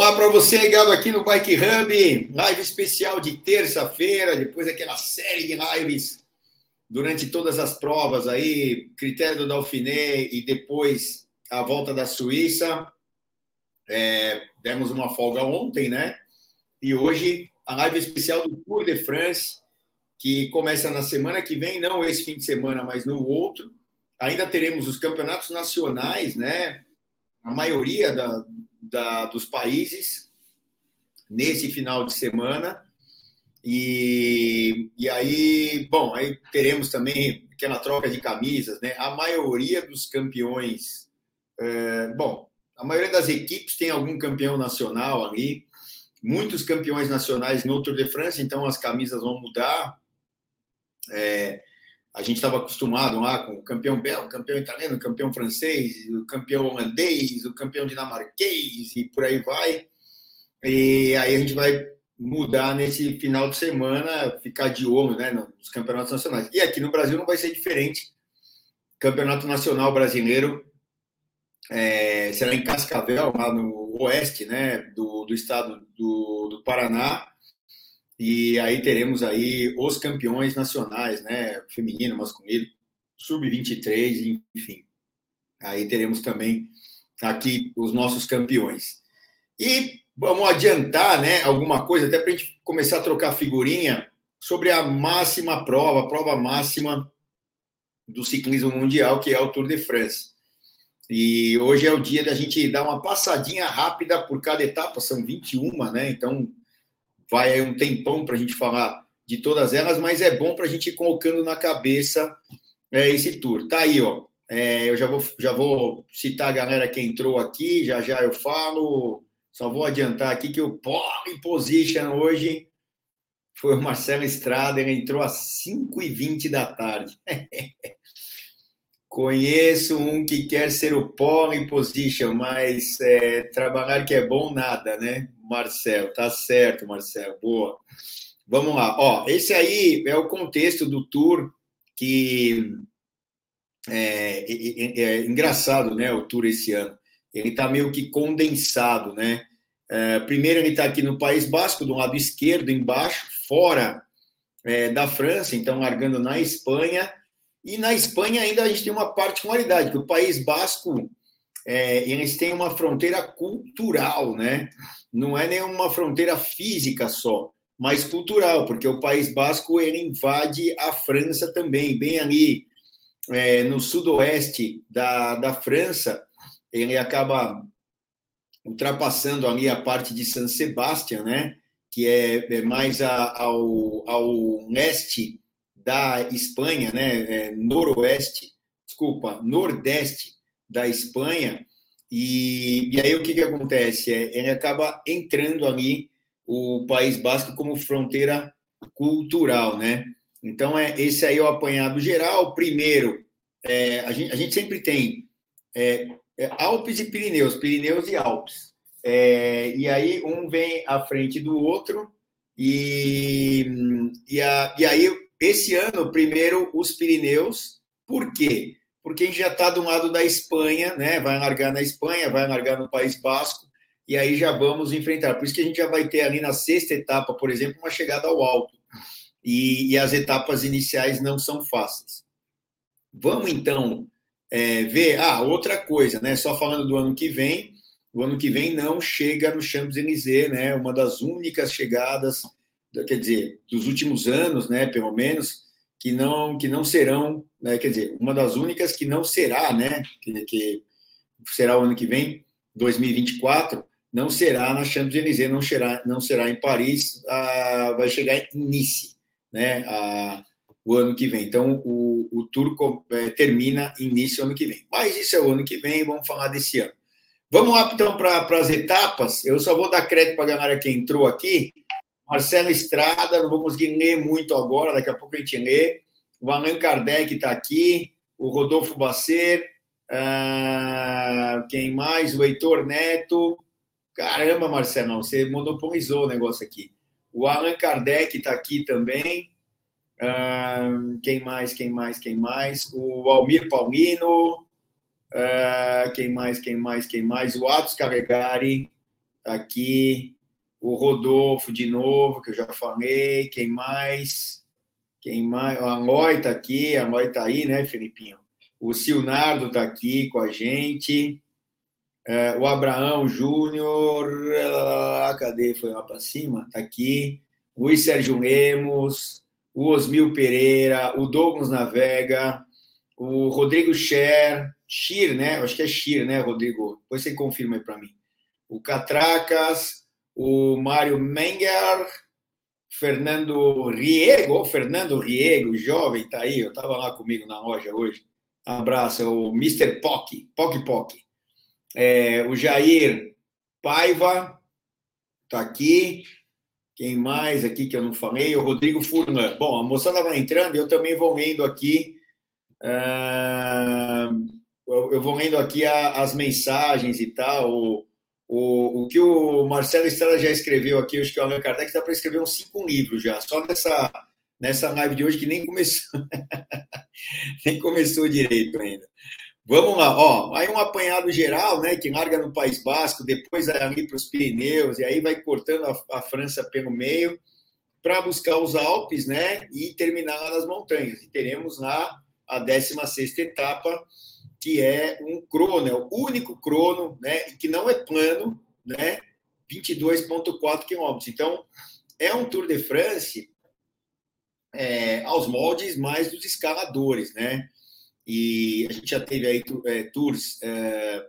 Olá para você ligado aqui no Bike Hub, live especial de terça-feira, depois aquela série de lives durante todas as provas aí, critério do Dauphiné e depois a volta da Suíça. É, demos uma folga ontem, né? E hoje a live especial do Tour de France, que começa na semana que vem, não esse fim de semana, mas no outro. Ainda teremos os campeonatos nacionais, né? A maioria da, da, dos países nesse final de semana. E, e aí, bom, aí teremos também aquela troca de camisas, né? A maioria dos campeões, é, bom, a maioria das equipes tem algum campeão nacional ali, muitos campeões nacionais no Tour de France, então as camisas vão mudar. É, a gente estava acostumado lá com o campeão belga, campeão italiano, campeão francês, o campeão holandês, o campeão dinamarquês e por aí vai. E aí a gente vai mudar nesse final de semana, ficar de olho né, nos campeonatos nacionais. E aqui no Brasil não vai ser diferente. Campeonato Nacional Brasileiro é, será em Cascavel, lá no oeste né, do, do estado do, do Paraná. E aí teremos aí os campeões nacionais, né? Feminino, masculino, sub-23, enfim. Aí teremos também aqui os nossos campeões. E vamos adiantar, né? Alguma coisa, até para a gente começar a trocar figurinha sobre a máxima prova, a prova máxima do ciclismo mundial, que é o Tour de France. E hoje é o dia da gente dar uma passadinha rápida por cada etapa, são 21, né? Então, vai aí um tempão para a gente falar de todas elas, mas é bom para a gente ir colocando na cabeça é, esse tour. Tá aí, ó. É, eu já vou, já vou citar a galera que entrou aqui, já já eu falo. Só vou adiantar aqui que o pole position hoje foi o Marcelo Estrada, ele entrou às 5h20 da tarde. Conheço um que quer ser o pole position, mas é, trabalhar que é bom, nada, né? Marcelo, tá certo, Marcelo, boa. Vamos lá, ó, esse aí é o contexto do tour que é, é, é, é engraçado, né? O tour esse ano, ele tá meio que condensado, né? É, primeiro ele está aqui no País Basco, do lado esquerdo, embaixo, fora é, da França, então largando na Espanha. E na Espanha ainda a gente tem uma particularidade, que o País Basco é, eles têm uma fronteira cultural, né? Não é nenhuma fronteira física só, mas cultural, porque o País Basco ele invade a França também, bem ali é, no sudoeste da, da França, ele acaba ultrapassando ali a parte de San Sebastián, né? Que é, é mais a, ao, ao leste da Espanha, né? É, noroeste, desculpa, nordeste da Espanha, e, e aí o que, que acontece? É, ele acaba entrando ali o País Basco como fronteira cultural, né? Então, é, esse aí é o apanhado geral. Primeiro, é, a, gente, a gente sempre tem é, é Alpes e Pirineus, Pirineus e Alpes. É, e aí um vem à frente do outro, e, e, a, e aí esse ano, primeiro os Pirineus, por quê? Porque já está do lado da Espanha, né? Vai largar na Espanha, vai largar no País Basco, e aí já vamos enfrentar. Por isso que a gente já vai ter ali na sexta etapa, por exemplo, uma chegada ao alto. E, e as etapas iniciais não são fáceis. Vamos então é, ver. Ah, outra coisa, né? Só falando do ano que vem, o ano que vem não chega no Champs-Élysées, né? Uma das únicas chegadas, quer dizer, dos últimos anos, né? Pelo menos que não que não serão, né, quer dizer, uma das únicas que não será, né, que, que será o ano que vem, 2024, não será na Champs-Élysées, não será não será em Paris, a, vai chegar em Nice, né, a, o ano que vem. Então o, o tour é, termina início ano que vem. Mas isso é o ano que vem, vamos falar desse ano. Vamos lá então para as etapas. Eu só vou dar crédito para a galera que entrou aqui. Marcelo Estrada, não vou conseguir ler muito agora, daqui a pouco a gente lê. O Allan Kardec está aqui, o Rodolfo Bacer, uh, quem mais? O Heitor Neto. Caramba, Marcelo, você monopolizou o negócio aqui. O Allan Kardec está aqui também. Uh, quem mais? Quem mais? Quem mais? O Almir Paulino. Uh, quem mais, quem mais, quem mais? O Atos Carregari, tá aqui. O Rodolfo, de novo, que eu já falei. Quem mais? Quem mais? A Loi está aqui, a Loi está aí, né, Felipinho? O Silnardo está aqui com a gente. É, o Abraão Júnior, cadê? Foi lá para cima? Está aqui. Luiz Sérgio Lemos, o Osmil Pereira, o Douglas Navega, o Rodrigo Scher, Schir, né? Acho que é Schir, né, Rodrigo? Depois você confirma aí para mim. O Catracas, o Mário Menger, Fernando Riego, Fernando Riego, jovem, tá aí, eu estava lá comigo na loja hoje. abraço, o Mr. Pock, Pock Pock. É, o Jair Paiva tá aqui. Quem mais aqui que eu não falei? O Rodrigo Furlan. Bom, a moçada vai entrando, eu também vou lendo aqui. Uh, eu vou lendo aqui as mensagens e tal. O, o, o que o Marcelo Estrada já escreveu aqui, acho que o Allan Kardec está para escrever uns cinco livros já, só nessa, nessa live de hoje que nem começou. nem começou direito ainda. Vamos lá, ó, aí um apanhado geral, né, que larga no País Basco, depois ali para os Pirineus, e aí vai cortando a, a França pelo meio, para buscar os Alpes, né, e terminar lá nas montanhas. E teremos lá a 16 etapa, que é um crono, é o único crono, né, que não é plano, né, 22,4 quilômetros. Então, é um Tour de France é, aos moldes mais dos escaladores, né? E a gente já teve aí é, tours é,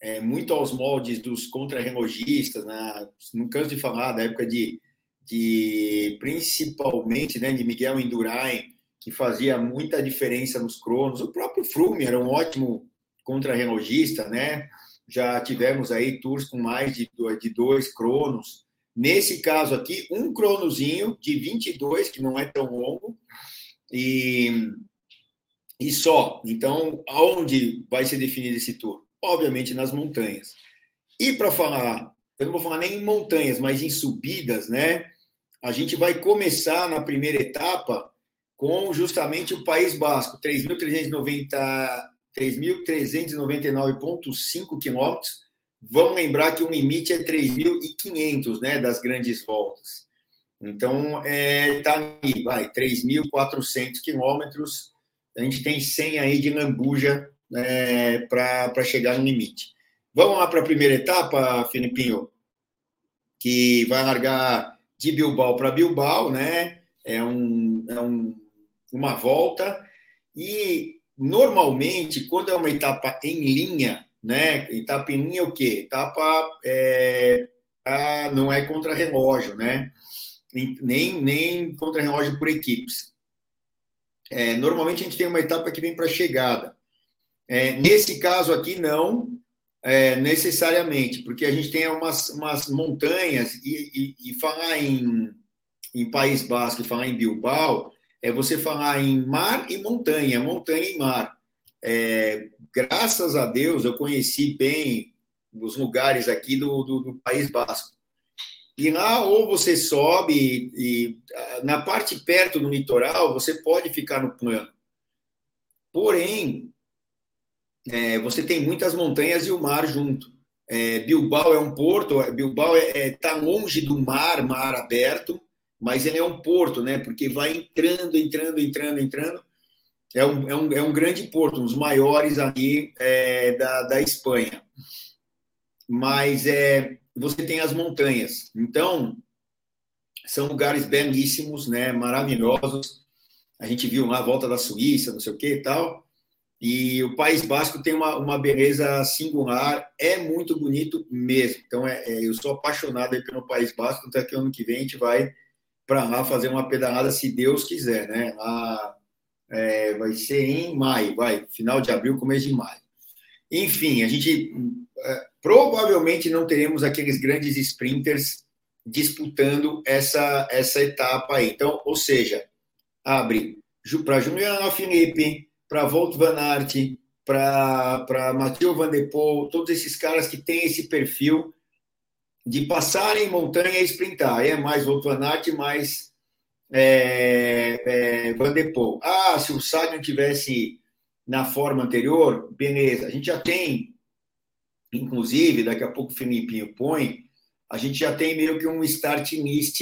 é, muito aos moldes dos contrarrelogistas, né? não canso de falar da época de, de principalmente né, de Miguel Indurain, que fazia muita diferença nos cronos. O próprio Froome era um ótimo contrarrelogista, né? Já tivemos aí tours com mais de, de dois cronos. Nesse caso aqui, um cronozinho de 22, que não é tão longo, e e só. Então, aonde vai ser definido esse tour? Obviamente nas montanhas. E para falar, eu não vou falar nem em montanhas, mas em subidas, né? A gente vai começar na primeira etapa com justamente o País Basco, 3.399,5 quilômetros. Vamos lembrar que o limite é 3.500, né, das grandes voltas. Então, é, tá aí, vai, 3.400 quilômetros a gente tem 100 aí de lambuja é, para chegar no limite. Vamos lá para a primeira etapa, Filipinho, que vai largar de Bilbao para Bilbao, né? É, um, é um, uma volta. E, normalmente, quando é uma etapa em linha, né? Etapa em linha é o quê? Etapa é, a, não é contra-relógio, né? Nem, nem contra-relógio por equipes é, normalmente a gente tem uma etapa que vem para chegada. É, nesse caso aqui, não é, necessariamente, porque a gente tem umas, umas montanhas e, e, e, falar em, em País Basco falar em Bilbao é você falar em mar e montanha, montanha e mar. É, graças a Deus eu conheci bem os lugares aqui do, do, do País Basco. E lá, ou você sobe, e, na parte perto do litoral, você pode ficar no plano. Porém, é, você tem muitas montanhas e o mar junto. É, Bilbao é um porto, Bilbao está é, é, tá longe do mar, mar aberto, mas ele é um porto, né? Porque vai entrando, entrando, entrando, entrando. É um, é um, é um grande porto, um dos maiores ali é, da, da Espanha. Mas é, você tem as montanhas. Então, são lugares belíssimos, né, maravilhosos. A gente viu lá a volta da Suíça, não sei o que e tal. E o País Basco tem uma, uma beleza singular, é muito bonito mesmo. Então, é, é eu sou apaixonado pelo País Basco, até que ano que vem a gente vai para lá fazer uma pedalada, se Deus quiser, né? Lá, é, vai ser em maio, vai, final de abril, começo de maio. Enfim, a gente é, provavelmente não teremos aqueles grandes sprinters disputando essa, essa etapa aí. Então, ou seja, abre para Juliano Felipe, para Volt Van Aert, para Mathieu Van Der todos esses caras que têm esse perfil de passarem montanha e sprintar. É mais Volt Van Aert, mais é, é, Van Der Poel. Ah, se o Sagan tivesse na forma anterior, beleza. A gente já tem inclusive, daqui a pouco o Filipinho põe, a gente já tem meio que um start list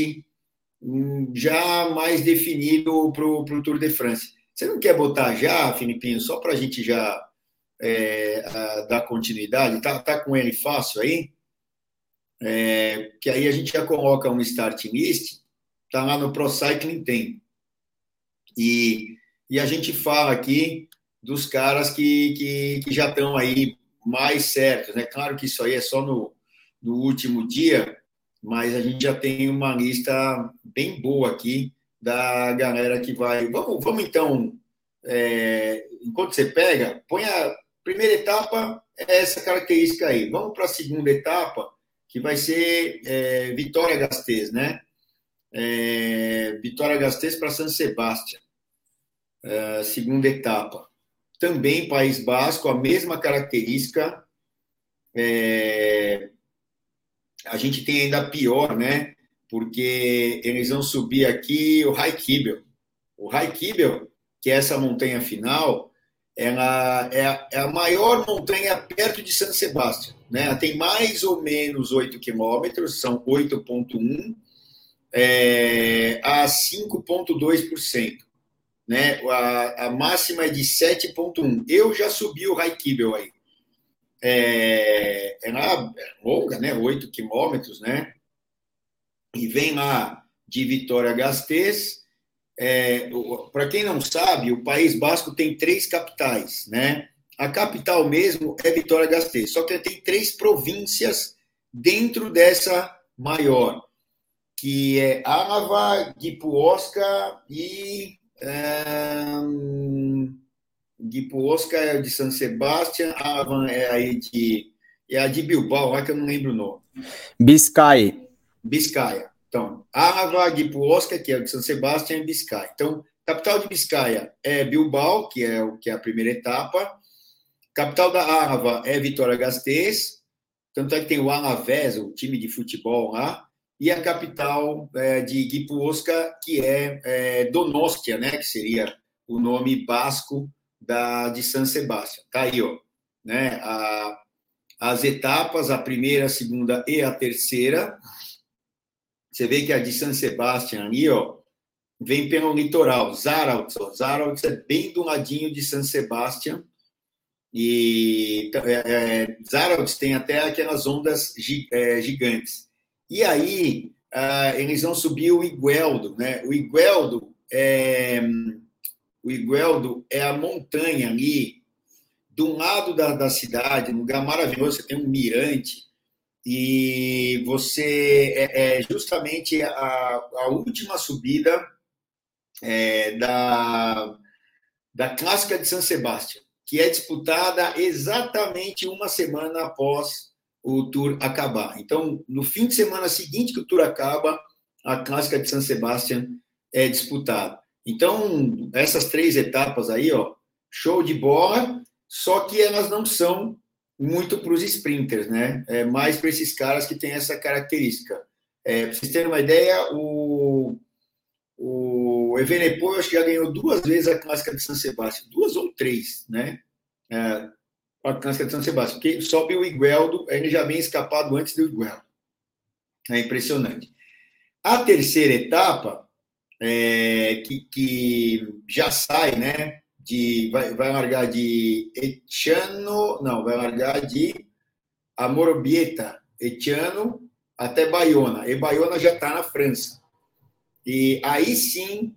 hum, já mais definido para o Tour de France. Você não quer botar já, Filipinho, só para a gente já é, dar continuidade? Tá, tá com ele fácil aí? É, que aí a gente já coloca um start list, tá lá no Pro Cycling tem. E, e a gente fala aqui dos caras que, que, que já estão aí mais certos. Né? Claro que isso aí é só no, no último dia, mas a gente já tem uma lista bem boa aqui da galera que vai. Vamos, vamos então, é, enquanto você pega, põe a primeira etapa, é essa característica aí. Vamos para a segunda etapa, que vai ser é, Vitória Gasteiz, né? É, Vitória Gasteiz para San Sebastião, é, segunda etapa. Também País Basco, a mesma característica. É, a gente tem ainda pior, né? Porque eles vão subir aqui o High Kibel. O High Kibel, que é essa montanha final, ela é a, é a maior montanha perto de San Sebastião. Né? Tem mais ou menos 8 quilômetros, são 8,1 é, a 5,2%. Né? A, a máxima é de 7,1%. Eu já subi o High Kibel aí é, é, na, é longa, né? 8 quilômetros, né? E vem lá de Vitória Gasteiz. É, Para quem não sabe, o País Basco tem três capitais, né? A capital mesmo é Vitória Gasteiz, só que tem três províncias dentro dessa maior, que é Álava, Guipuosca e Guipuosca é de San Sebastián, Avan é aí de. É a de Bilbao, lá que eu não lembro o nome. Biscay. Biscaia. Então, Ava, Guipuosca, que é de San Sebastián, e Biscaia. Então, capital de Biscaia é Bilbao, que é, o, que é a primeira etapa. Capital da Ava é Vitória Gasteiz. Tanto é que tem o Alavés, o time de futebol lá. E a capital é, de Guipuosca, que é, é Donostia, né? Que seria o nome basco da, de San Sebastião. Tá aí, ó, né? A, as etapas, a primeira, a segunda e a terceira. Você vê que a de San Sebastião ali, ó, vem pelo litoral. Zaraltz, ó, Zaraltz é bem do ladinho de San Sebastião. E é, é, Zaraltz tem até aquelas ondas é, gigantes. E aí, ah, eles vão subir o Igueldo, né? O Igueldo é o Igueldo é a montanha ali, um lado da, da cidade, um lugar maravilhoso, você tem um mirante, e você é, é justamente a, a, última subida é, da, da Clássica de San Sebastião, que é disputada exatamente uma semana após o Tour acabar. Então, no fim de semana seguinte que o Tour acaba, a Clássica de San Sebastião é disputada. Então, essas três etapas aí, ó, show de bola, só que elas não são muito para os sprinters, né? É mais para esses caras que têm essa característica. É, para vocês terem uma ideia, o, o Evenepoel acho que já ganhou duas vezes a clássica de São Sebastião, duas ou três, né? É, a clássica de São Sebastião, porque sobe o Igueldo, ele já vem escapado antes do Igueldo. É impressionante. A terceira etapa, é, que, que, já sai, né? De, vai, vai largar de Etiano, não, vai largar de Amorobieta, Etiano até Bayona. E Bayona já está na França. E aí sim,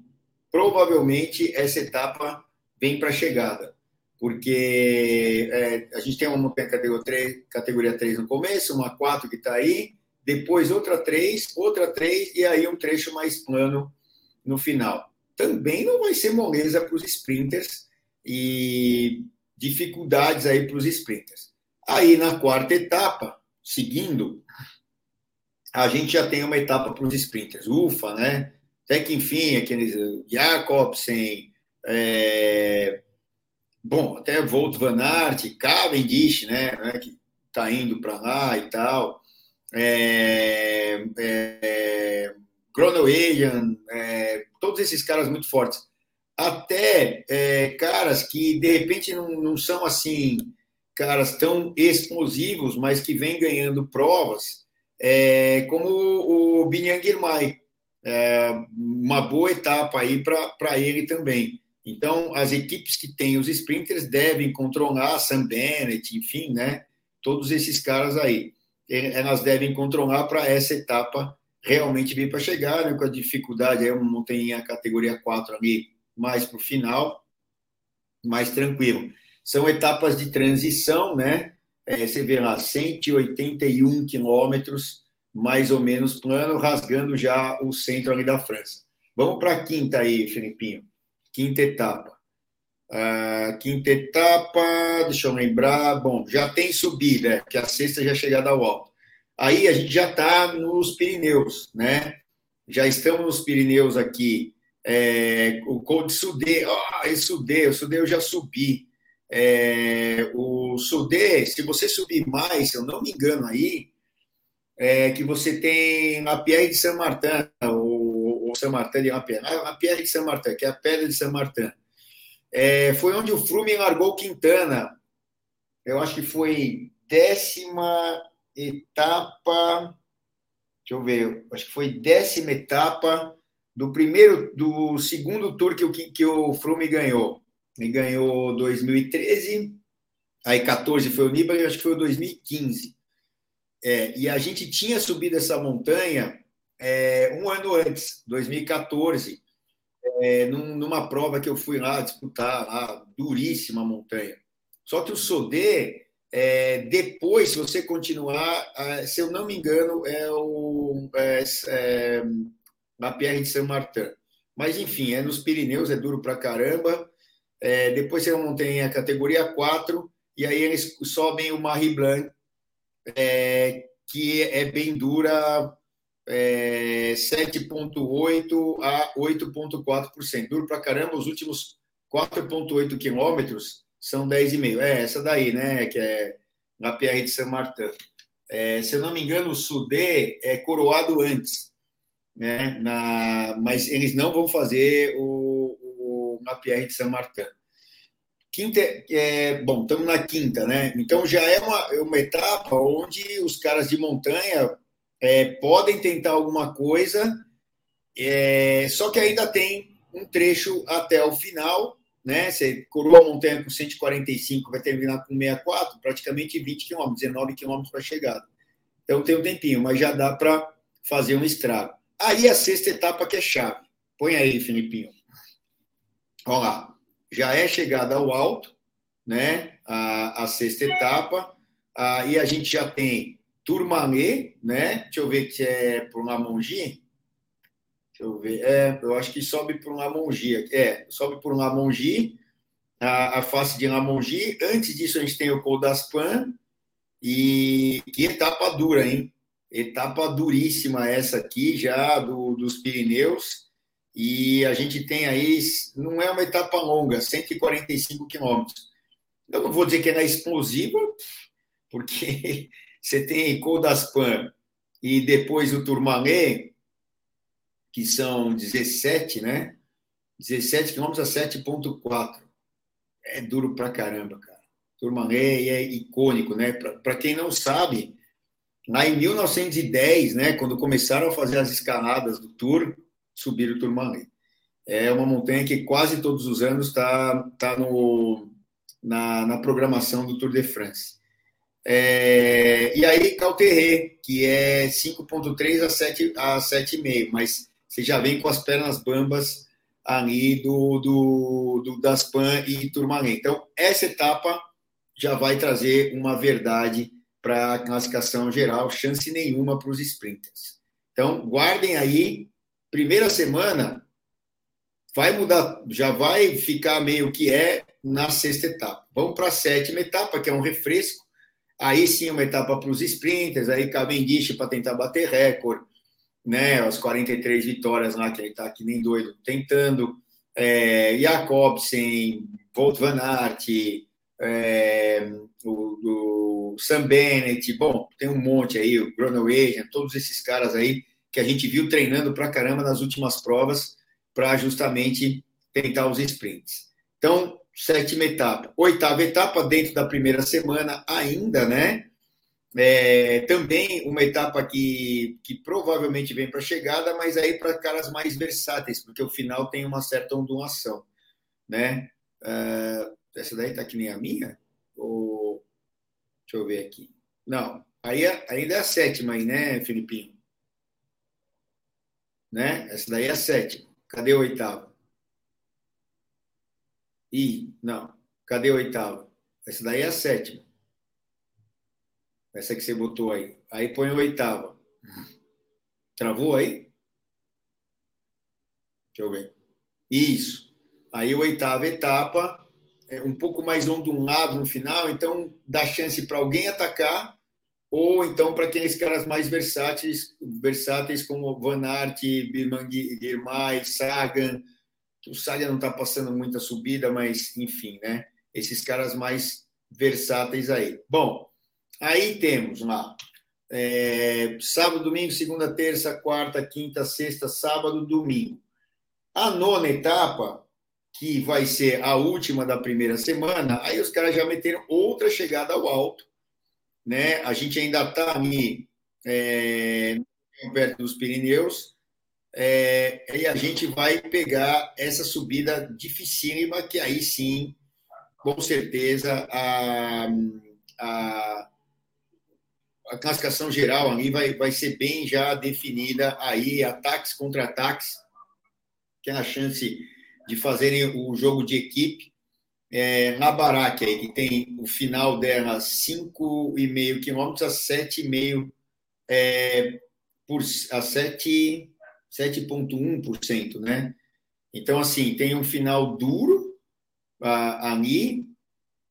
provavelmente, essa etapa vem para a chegada. Porque é, a gente tem uma categoria 3, categoria 3 no começo, uma 4 que está aí, depois outra 3, outra 3, e aí um trecho mais plano no final. Também não vai ser moleza para os sprinters e dificuldades aí para os sprinters. Aí na quarta etapa, seguindo, a gente já tem uma etapa para os sprinters. Ufa, né? Até que enfim, aqueles Jacobsen, é... bom, até Volt Van Aert, Cavendish, né? né que está indo para lá e tal. É... É... É, todos esses caras muito fortes. Até é, caras que, de repente, não, não são assim caras tão explosivos, mas que vêm ganhando provas, como o Binyan Girmay. É, uma boa etapa aí para ele também. Então, as equipes que têm os sprinters devem controlar Sam Bennett, enfim, né? Todos esses caras aí. Elas devem controlar para essa etapa realmente vir para chegar, né? com a dificuldade, aí uma montanha categoria 4 ali, mais para o final, mais tranquilo. São etapas de transição, né? É, você vê lá, 181 quilômetros, mais ou menos plano, rasgando já o centro ali da França. Vamos para a quinta aí, Felipinho. Quinta etapa. Uh, quinta etapa, deixa eu lembrar. Bom, já tem subida, que a sexta já é chegada ao alto. Aí a gente já está nos Pirineus, né? Já estamos nos Pirineus aqui. É, o Col de Sudê, ah, esse Sudê, o Sudê eu já subi. É, o Sudê, se você subir mais, se eu não me engano aí, é que você tem a Pierre de Saint Martin, o, o Saint Martin de Lapierre, a Pierre de Saint Martin, que é a Pedra de Saint Martin. É, foi onde o Froome largou Quintana. Eu acho que foi décima etapa. Deixa eu ver, acho que foi décima etapa do primeiro, do segundo tour que o, que o Froome ganhou. Ele ganhou 2013, aí 14 foi o Nibali, acho que foi o 2015. É, e a gente tinha subido essa montanha é, um ano antes, 2014, é, num, numa prova que eu fui lá disputar, lá, duríssima montanha. Só que o Sodê, é, depois, se você continuar, é, se eu não me engano, é o é, é, na Pierre de Saint-Martin. Mas, enfim, é nos Pirineus, é duro pra caramba. É, depois você a categoria 4, e aí eles sobem o Marie Blanc, é, que é bem dura, é, 7,8% a 8,4%. Duro pra caramba, os últimos 4,8 quilômetros são 10,5. É essa daí, né? Que é na PR de São Martin. É, se eu não me engano, o Sudê é coroado antes, né? Na, mas eles não vão fazer o, o na PR de São Martin. Quinta, é, bom, estamos na quinta, né? Então já é uma, uma etapa onde os caras de montanha é, podem tentar alguma coisa, é, só que ainda tem um trecho até o final né? Você coroa a montanha com 145, vai terminar com 64, praticamente 20 quilômetros, 19 quilômetros para chegada. Então tem um tempinho, mas já dá para fazer um estrago. Aí a sexta etapa que é chave. Põe aí, Filipinho. Olha lá. Já é chegada ao alto, né? A, a sexta etapa. Aí a gente já tem Tourmalet, né? Deixa eu ver que é por Lamongi. Deixa eu ver. É, eu acho que sobe por um Lamongi. É, sobe por um Lamongi, a, a face de Lamongi. Antes disso, a gente tem o Col das Pan. E que etapa dura, hein? Etapa duríssima essa aqui, já do, dos Pirineus. E a gente tem aí, não é uma etapa longa, 145 quilômetros. Eu não vou dizer que é explosiva, porque você tem Col das Pan e depois o Tourmalet, que são 17, né? 17 quilômetros a 7,4. É duro pra caramba, cara. Turmalé é icônico, né? Para quem não sabe, lá em 1910, né, quando começaram a fazer as escaladas do Tour, subiram o Turmalé. É uma montanha que quase todos os anos está tá no, na, na programação do Tour de France. É, e aí, Calterré, que é 5,3 a 7,5, a 7,5, mas você já vem com as pernas bambas ali do, do, do Daspan e Turmalém. Então, essa etapa já vai trazer uma verdade para a classificação geral, chance nenhuma para os sprinters. Então, guardem aí, primeira semana vai mudar, já vai ficar meio que é na sexta etapa. Vamos para a sétima etapa, que é um refresco. Aí sim, uma etapa para os sprinters, aí Cavendish para tentar bater recorde, né, as 43 vitórias lá, que ele está aqui nem doido, tentando. É, Jacobsen, Volt Van Aert, é, o, o, Sam Bennett, bom, tem um monte aí, o Groenewegen, todos esses caras aí que a gente viu treinando pra caramba nas últimas provas para justamente tentar os sprints. Então, sétima etapa. Oitava etapa, dentro da primeira semana ainda, né? É, também uma etapa que, que provavelmente vem para chegada, mas aí para caras mais versáteis, porque o final tem uma certa ondulação, né? Uh, essa daí tá que nem a minha? Ou... Deixa eu ver aqui. Não, aí é, ainda é a sétima aí, né, Filipinho? Né? Essa daí é a sétima. Cadê a oitava? Ih, não. Cadê a oitava? Essa daí é a sétima. Essa que você botou aí. Aí põe a oitava. Travou aí? Deixa eu ver. Isso. Aí a oitava etapa, é um pouco mais ondulado no final, então dá chance para alguém atacar, ou então para aqueles caras mais versáteis, versáteis como Van Aert, Birman Girmay, Sagan. O Sagan não está passando muita subida, mas enfim, né? Esses caras mais versáteis aí. Bom, Aí temos lá é, sábado, domingo, segunda, terça, quarta, quinta, sexta, sábado, domingo. A nona etapa, que vai ser a última da primeira semana, aí os caras já meteram outra chegada ao alto, né? A gente ainda está ali é, perto dos Pirineus, é, e a gente vai pegar essa subida dificílima, que aí sim, com certeza, a, a a classificação geral ali vai, vai ser bem já definida aí, ataques contra ataques, que é a chance de fazerem o jogo de equipe. É, na Baraque, que tem o final dela 5,5 quilômetros a 7,5 é, por a 7,1%, né? Então, assim, tem um final duro ali,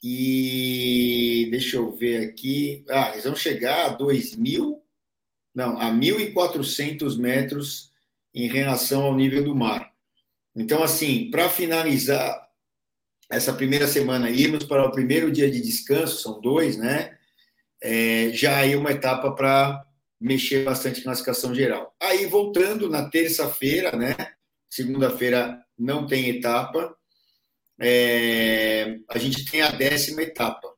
e deixa eu ver aqui. Ah, eles vão chegar a 2 mil, não, a 1.400 metros em relação ao nível do mar. Então, assim, para finalizar essa primeira semana, irmos para o primeiro dia de descanso, são dois, né? É, já aí uma etapa para mexer bastante na classificação geral. Aí, voltando na terça-feira, né? Segunda-feira não tem etapa é, a gente tem a décima etapa,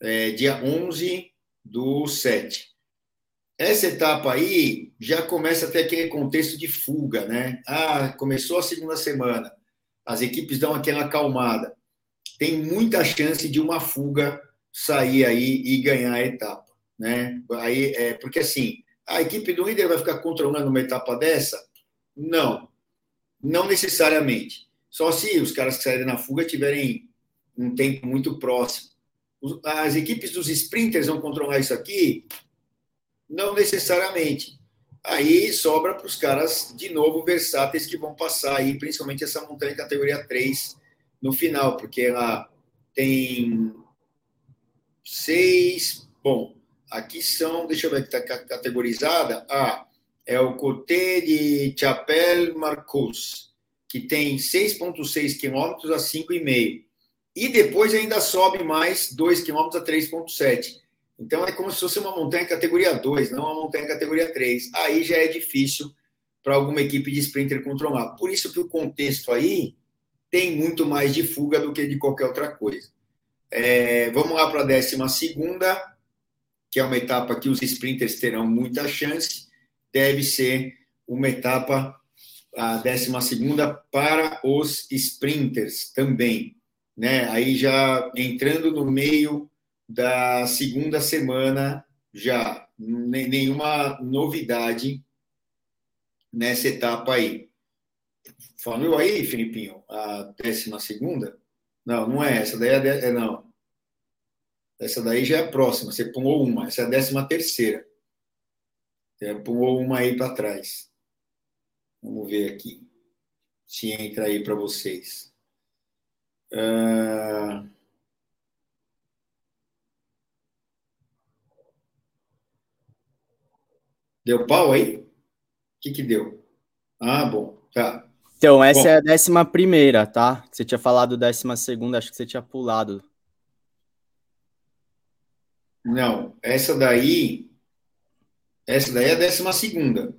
é, dia 11 do 7. Essa etapa aí já começa a ter aquele contexto de fuga, né? Ah, começou a segunda semana, as equipes dão aquela acalmada. Tem muita chance de uma fuga sair aí e ganhar a etapa, né? Aí, é, porque assim, a equipe do líder vai ficar controlando uma etapa dessa? Não, não necessariamente. Só se os caras que saírem na fuga tiverem um tempo muito próximo. As equipes dos sprinters vão controlar isso aqui? Não necessariamente. Aí sobra para os caras, de novo, versáteis que vão passar aí, principalmente essa montanha categoria 3 no final, porque ela tem seis. Bom, aqui são, deixa eu ver que está categorizada. Ah, é o Côté de Chapelle Marcos que tem 6,6 quilômetros a 5,5. E depois ainda sobe mais 2 quilômetros a 3,7. Então é como se fosse uma montanha categoria 2, não uma montanha categoria 3. Aí já é difícil para alguma equipe de sprinter controlar. Por isso que o contexto aí tem muito mais de fuga do que de qualquer outra coisa. É, vamos lá para a décima segunda, que é uma etapa que os sprinters terão muita chance. Deve ser uma etapa a 12 para os sprinters também. Né? Aí já entrando no meio da segunda semana, já nenhuma novidade nessa etapa aí. Falou aí, Filipinho, a 12 Não, não é essa, daí é, é, não. Essa daí já é a próxima, você pulou uma, essa é a 13 terceira. Você pulou uma aí para trás. Vamos ver aqui se entra aí para vocês. Uh... Deu pau aí? O que, que deu? Ah, bom, tá. Então, essa bom. é a décima primeira, tá? Você tinha falado décima segunda, acho que você tinha pulado. Não, essa daí. Essa daí é a décima segunda.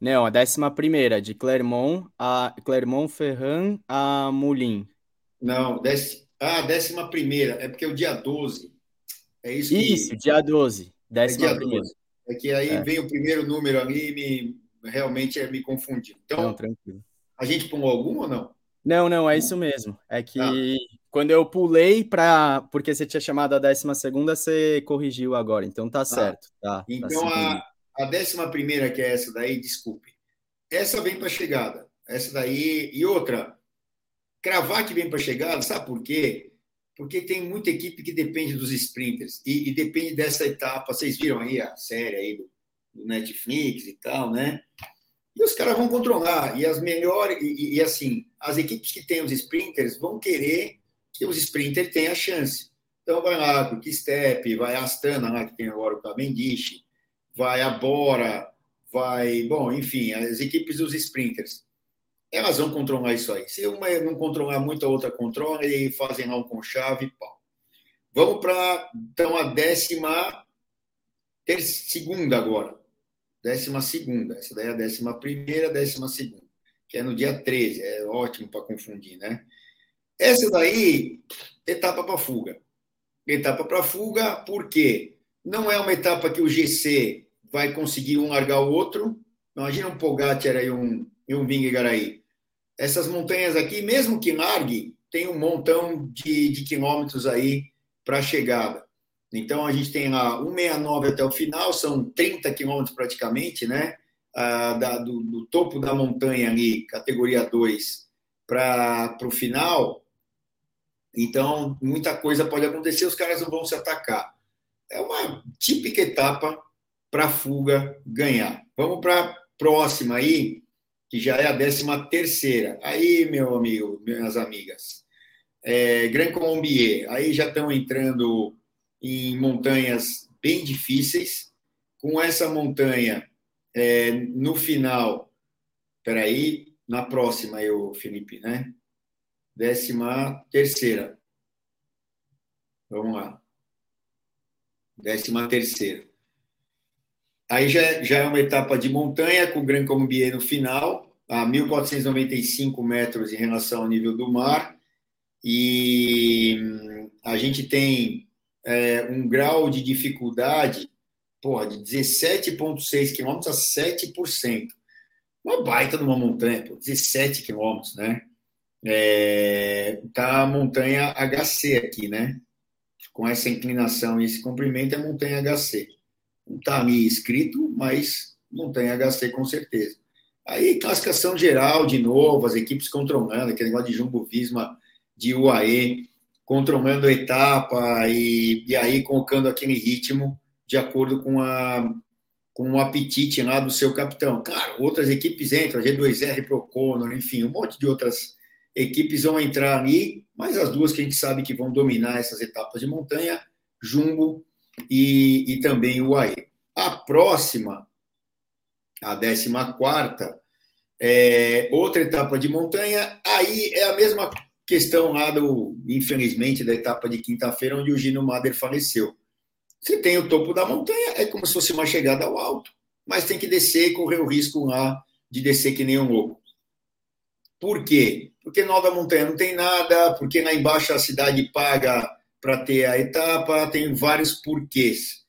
Não, a décima primeira, de Clermont a Clermont-Ferrand a Moulins. Não, dec... ah, décima primeira, é porque é o dia 12. É isso que... Isso, dia 12, décima é dia primeira. 12. É que aí é. vem o primeiro número ali e me, realmente é me confundir. Então, não, tranquilo. a gente pulou algum ou não? Não, não, é isso mesmo. É que ah. quando eu pulei para. Porque você tinha chamado a décima segunda, você corrigiu agora, então tá ah. certo. Tá, tá então tá a, a décima primeira, que é essa daí, desculpe. Essa vem para chegada. Essa daí. E outra, cravar que vem para chegada, sabe por quê? Porque tem muita equipe que depende dos sprinters e, e depende dessa etapa. Vocês viram aí a série aí do, do Netflix e tal, né? E os caras vão controlar. E as melhores, e, e, assim, as equipes que têm os sprinters vão querer que os sprinters tenham a chance. Então vai lá o Step, vai a Astana, lá que tem agora o Cavendish, vai a Bora, vai, bom, enfim, as equipes dos sprinters. Elas vão controlar isso aí. Se uma não controlar muito, a outra controla e fazem lá um com chave pau. Vamos para, então, a décima ter, segunda agora décima segunda. Essa daí é a décima primeira, décima segunda, que é no dia 13. É ótimo para confundir, né? Essa daí, etapa para fuga. Etapa para fuga, porque não é uma etapa que o GC vai conseguir um largar o outro. Imagina um Pogacar e um, e um Vingegaard Essas montanhas aqui, mesmo que largue, tem um montão de, de quilômetros aí para a chegada. Então, a gente tem lá 169 até o final, são 30 quilômetros praticamente, né? Ah, da, do, do, topo da montanha ali, categoria 2, para o final. Então, muita coisa pode acontecer, os caras não vão se atacar. É uma típica etapa para fuga ganhar. Vamos para a próxima aí, que já é a décima terceira. Aí, meu amigo, minhas amigas, é, Grand Colombier, aí já estão entrando em montanhas bem difíceis. Com essa montanha, é, no final, peraí, na próxima eu, Felipe, né? Décima terceira. Vamos lá. Décima terceira. Aí já, já é uma etapa de montanha com o Gran Colombier no final, a 1.495 metros em relação ao nível do mar. E hum, a gente tem é, um grau de dificuldade porra, de 17,6 quilômetros a 7%. Uma baita numa montanha, pô, 17 quilômetros, né? É, tá a montanha HC aqui, né? Com essa inclinação e esse comprimento é montanha HC. Não está ali escrito, mas montanha HC com certeza. Aí, classificação geral, de novo, as equipes controlando, aquele negócio de Jumbo Visma, de UAE, controlando a etapa e, e aí colocando aquele ritmo de acordo com, a, com o apetite lá do seu capitão. Claro, outras equipes entram, a G2R, Proconor, enfim, um monte de outras equipes vão entrar ali, mas as duas que a gente sabe que vão dominar essas etapas de montanha, Jumbo e, e também o UAE. A próxima, a 14 quarta, é outra etapa de montanha, aí é a mesma Questão lá, do, infelizmente, da etapa de quinta-feira, onde o Gino Mader faleceu. Você tem o topo da montanha, é como se fosse uma chegada ao alto, mas tem que descer e correr o risco lá de descer que nem um louco. Por quê? Porque no alto da montanha não tem nada, porque lá embaixo a cidade paga para ter a etapa, tem vários porquês.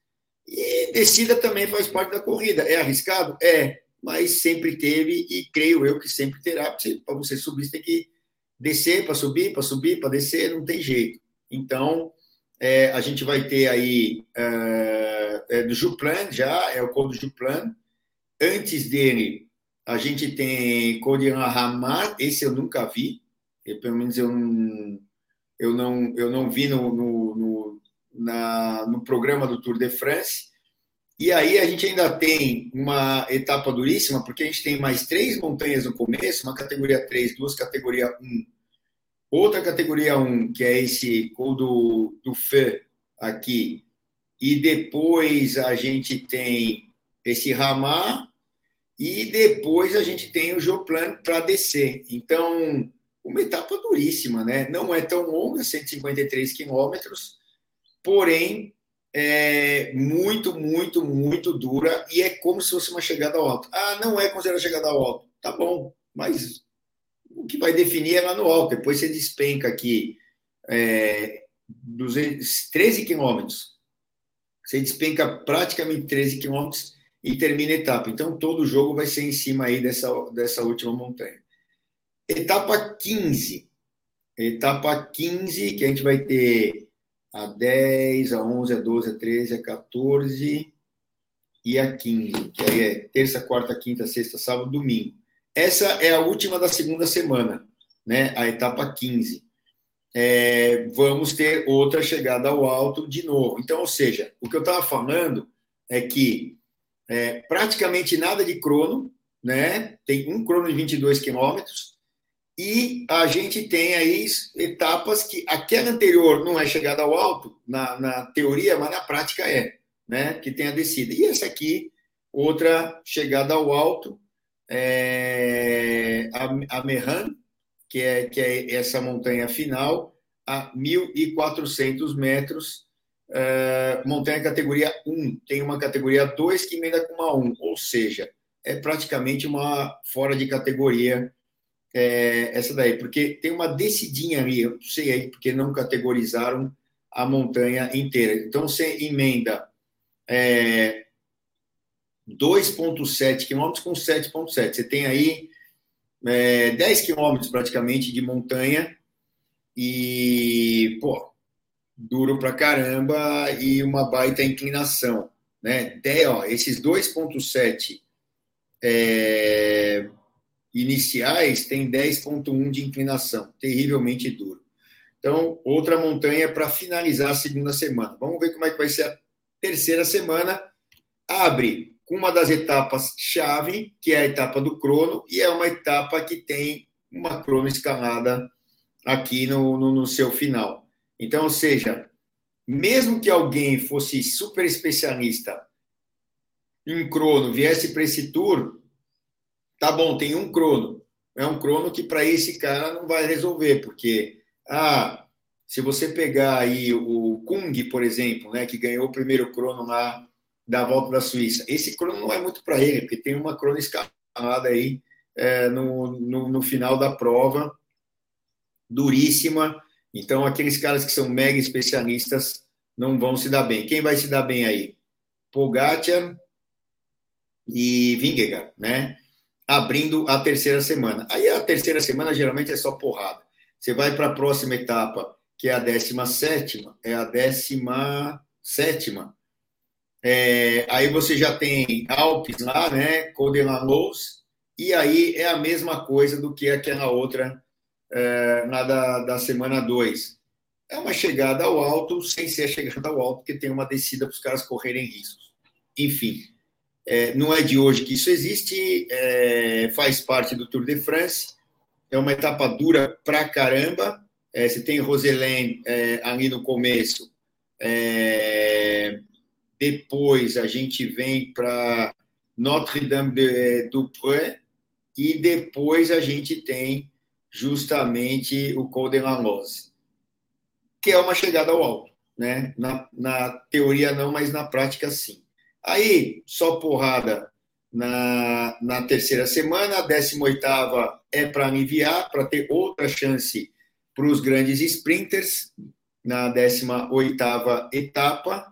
E descida também faz parte da corrida. É arriscado? É, mas sempre teve e creio eu que sempre terá. Para você subir, você tem que descer para subir, para subir, para descer, não tem jeito. Então, é, a gente vai ter aí é, é, do Juplan já, é o Code do Juplan. Antes dele, a gente tem Codiran Ramar, esse eu nunca vi, eu, pelo menos eu não, eu não, eu não vi no, no, no, na, no programa do Tour de France. E aí a gente ainda tem uma etapa duríssima, porque a gente tem mais três montanhas no começo, uma categoria 3, duas categoria 1, outra categoria 1, que é esse Col do, do Fé aqui, e depois a gente tem esse Ramar, e depois a gente tem o Joplan para descer. Então, uma etapa duríssima, né? Não é tão longa, 153 quilômetros, porém é muito, muito, muito dura e é como se fosse uma chegada ao alto. Ah, não é considerada chegada ao alto. Tá bom, mas o que vai definir é lá no alto. Depois você despenca aqui é, 200, 13 quilômetros. Você despenca praticamente 13 quilômetros e termina a etapa. Então, todo o jogo vai ser em cima aí dessa, dessa última montanha. Etapa 15. Etapa 15, que a gente vai ter a 10, a 11, a 12, a 13, a 14 e a 15, que aí é terça, quarta, quinta, sexta, sábado, domingo. Essa é a última da segunda semana, né? A etapa 15. É, vamos ter outra chegada ao alto de novo. Então, ou seja, o que eu estava falando é que é, praticamente nada de crono, né? Tem um crono de 22 quilômetros e a gente tem aí etapas que aquela anterior não é chegada ao alto, na, na teoria, mas na prática é, né? Que tem a descida. E essa aqui, outra chegada ao alto, é, a, a Merran, que é, que é essa montanha final, a 1.400 metros, é, montanha categoria 1, tem uma categoria 2 que emenda com uma 1, ou seja, é praticamente uma fora de categoria é, essa daí, porque tem uma descidinha ali, eu não sei aí porque não categorizaram a montanha inteira. Então você emenda é, 2,7 quilômetros com 7,7. Você tem aí é, 10 quilômetros praticamente de montanha e, pô, duro pra caramba e uma baita inclinação, né? De, ó, esses 2,7 é, iniciais têm 10,1 de inclinação, terrivelmente duro. Então, outra montanha para finalizar a segunda semana. Vamos ver como é que vai ser a terceira semana. Abre com uma das etapas chave, que é a etapa do crono, e é uma etapa que tem uma crono escalada aqui no, no, no seu final. Então, ou seja, mesmo que alguém fosse super especialista em crono, viesse para esse tour, tá bom, tem um crono. É um crono que para esse cara não vai resolver, porque ah, se você pegar aí o Kung, por exemplo, né, que ganhou o primeiro crono lá da volta da Suíça, esse crono não é muito para ele, porque tem uma crono escalada aí é, no, no, no final da prova, duríssima, então, aqueles caras que são mega especialistas não vão se dar bem. Quem vai se dar bem aí? Pogacar e Vingegaard, né? Abrindo a terceira semana. Aí a terceira semana geralmente é só porrada. Você vai para a próxima etapa, que é a décima sétima, é a décima sétima. É, aí você já tem Alpes lá, né? Codelanlos, e aí é a mesma coisa do que aquela outra é, na da, da semana 2. É uma chegada ao alto sem ser a chegada ao alto, porque tem uma descida para os caras correrem riscos. Enfim, é, não é de hoje que isso existe, é, faz parte do Tour de France, é uma etapa dura pra caramba. É, você tem Roselene é, ali no começo, é, depois a gente vem para Notre-Dame-du-Pré, e depois a gente tem justamente o Golden Lose, que é uma chegada ao alto, né? Na, na teoria não, mas na prática sim. Aí, só porrada na, na terceira semana, a 18 é para aliviar, para ter outra chance para os grandes sprinters na 18 etapa.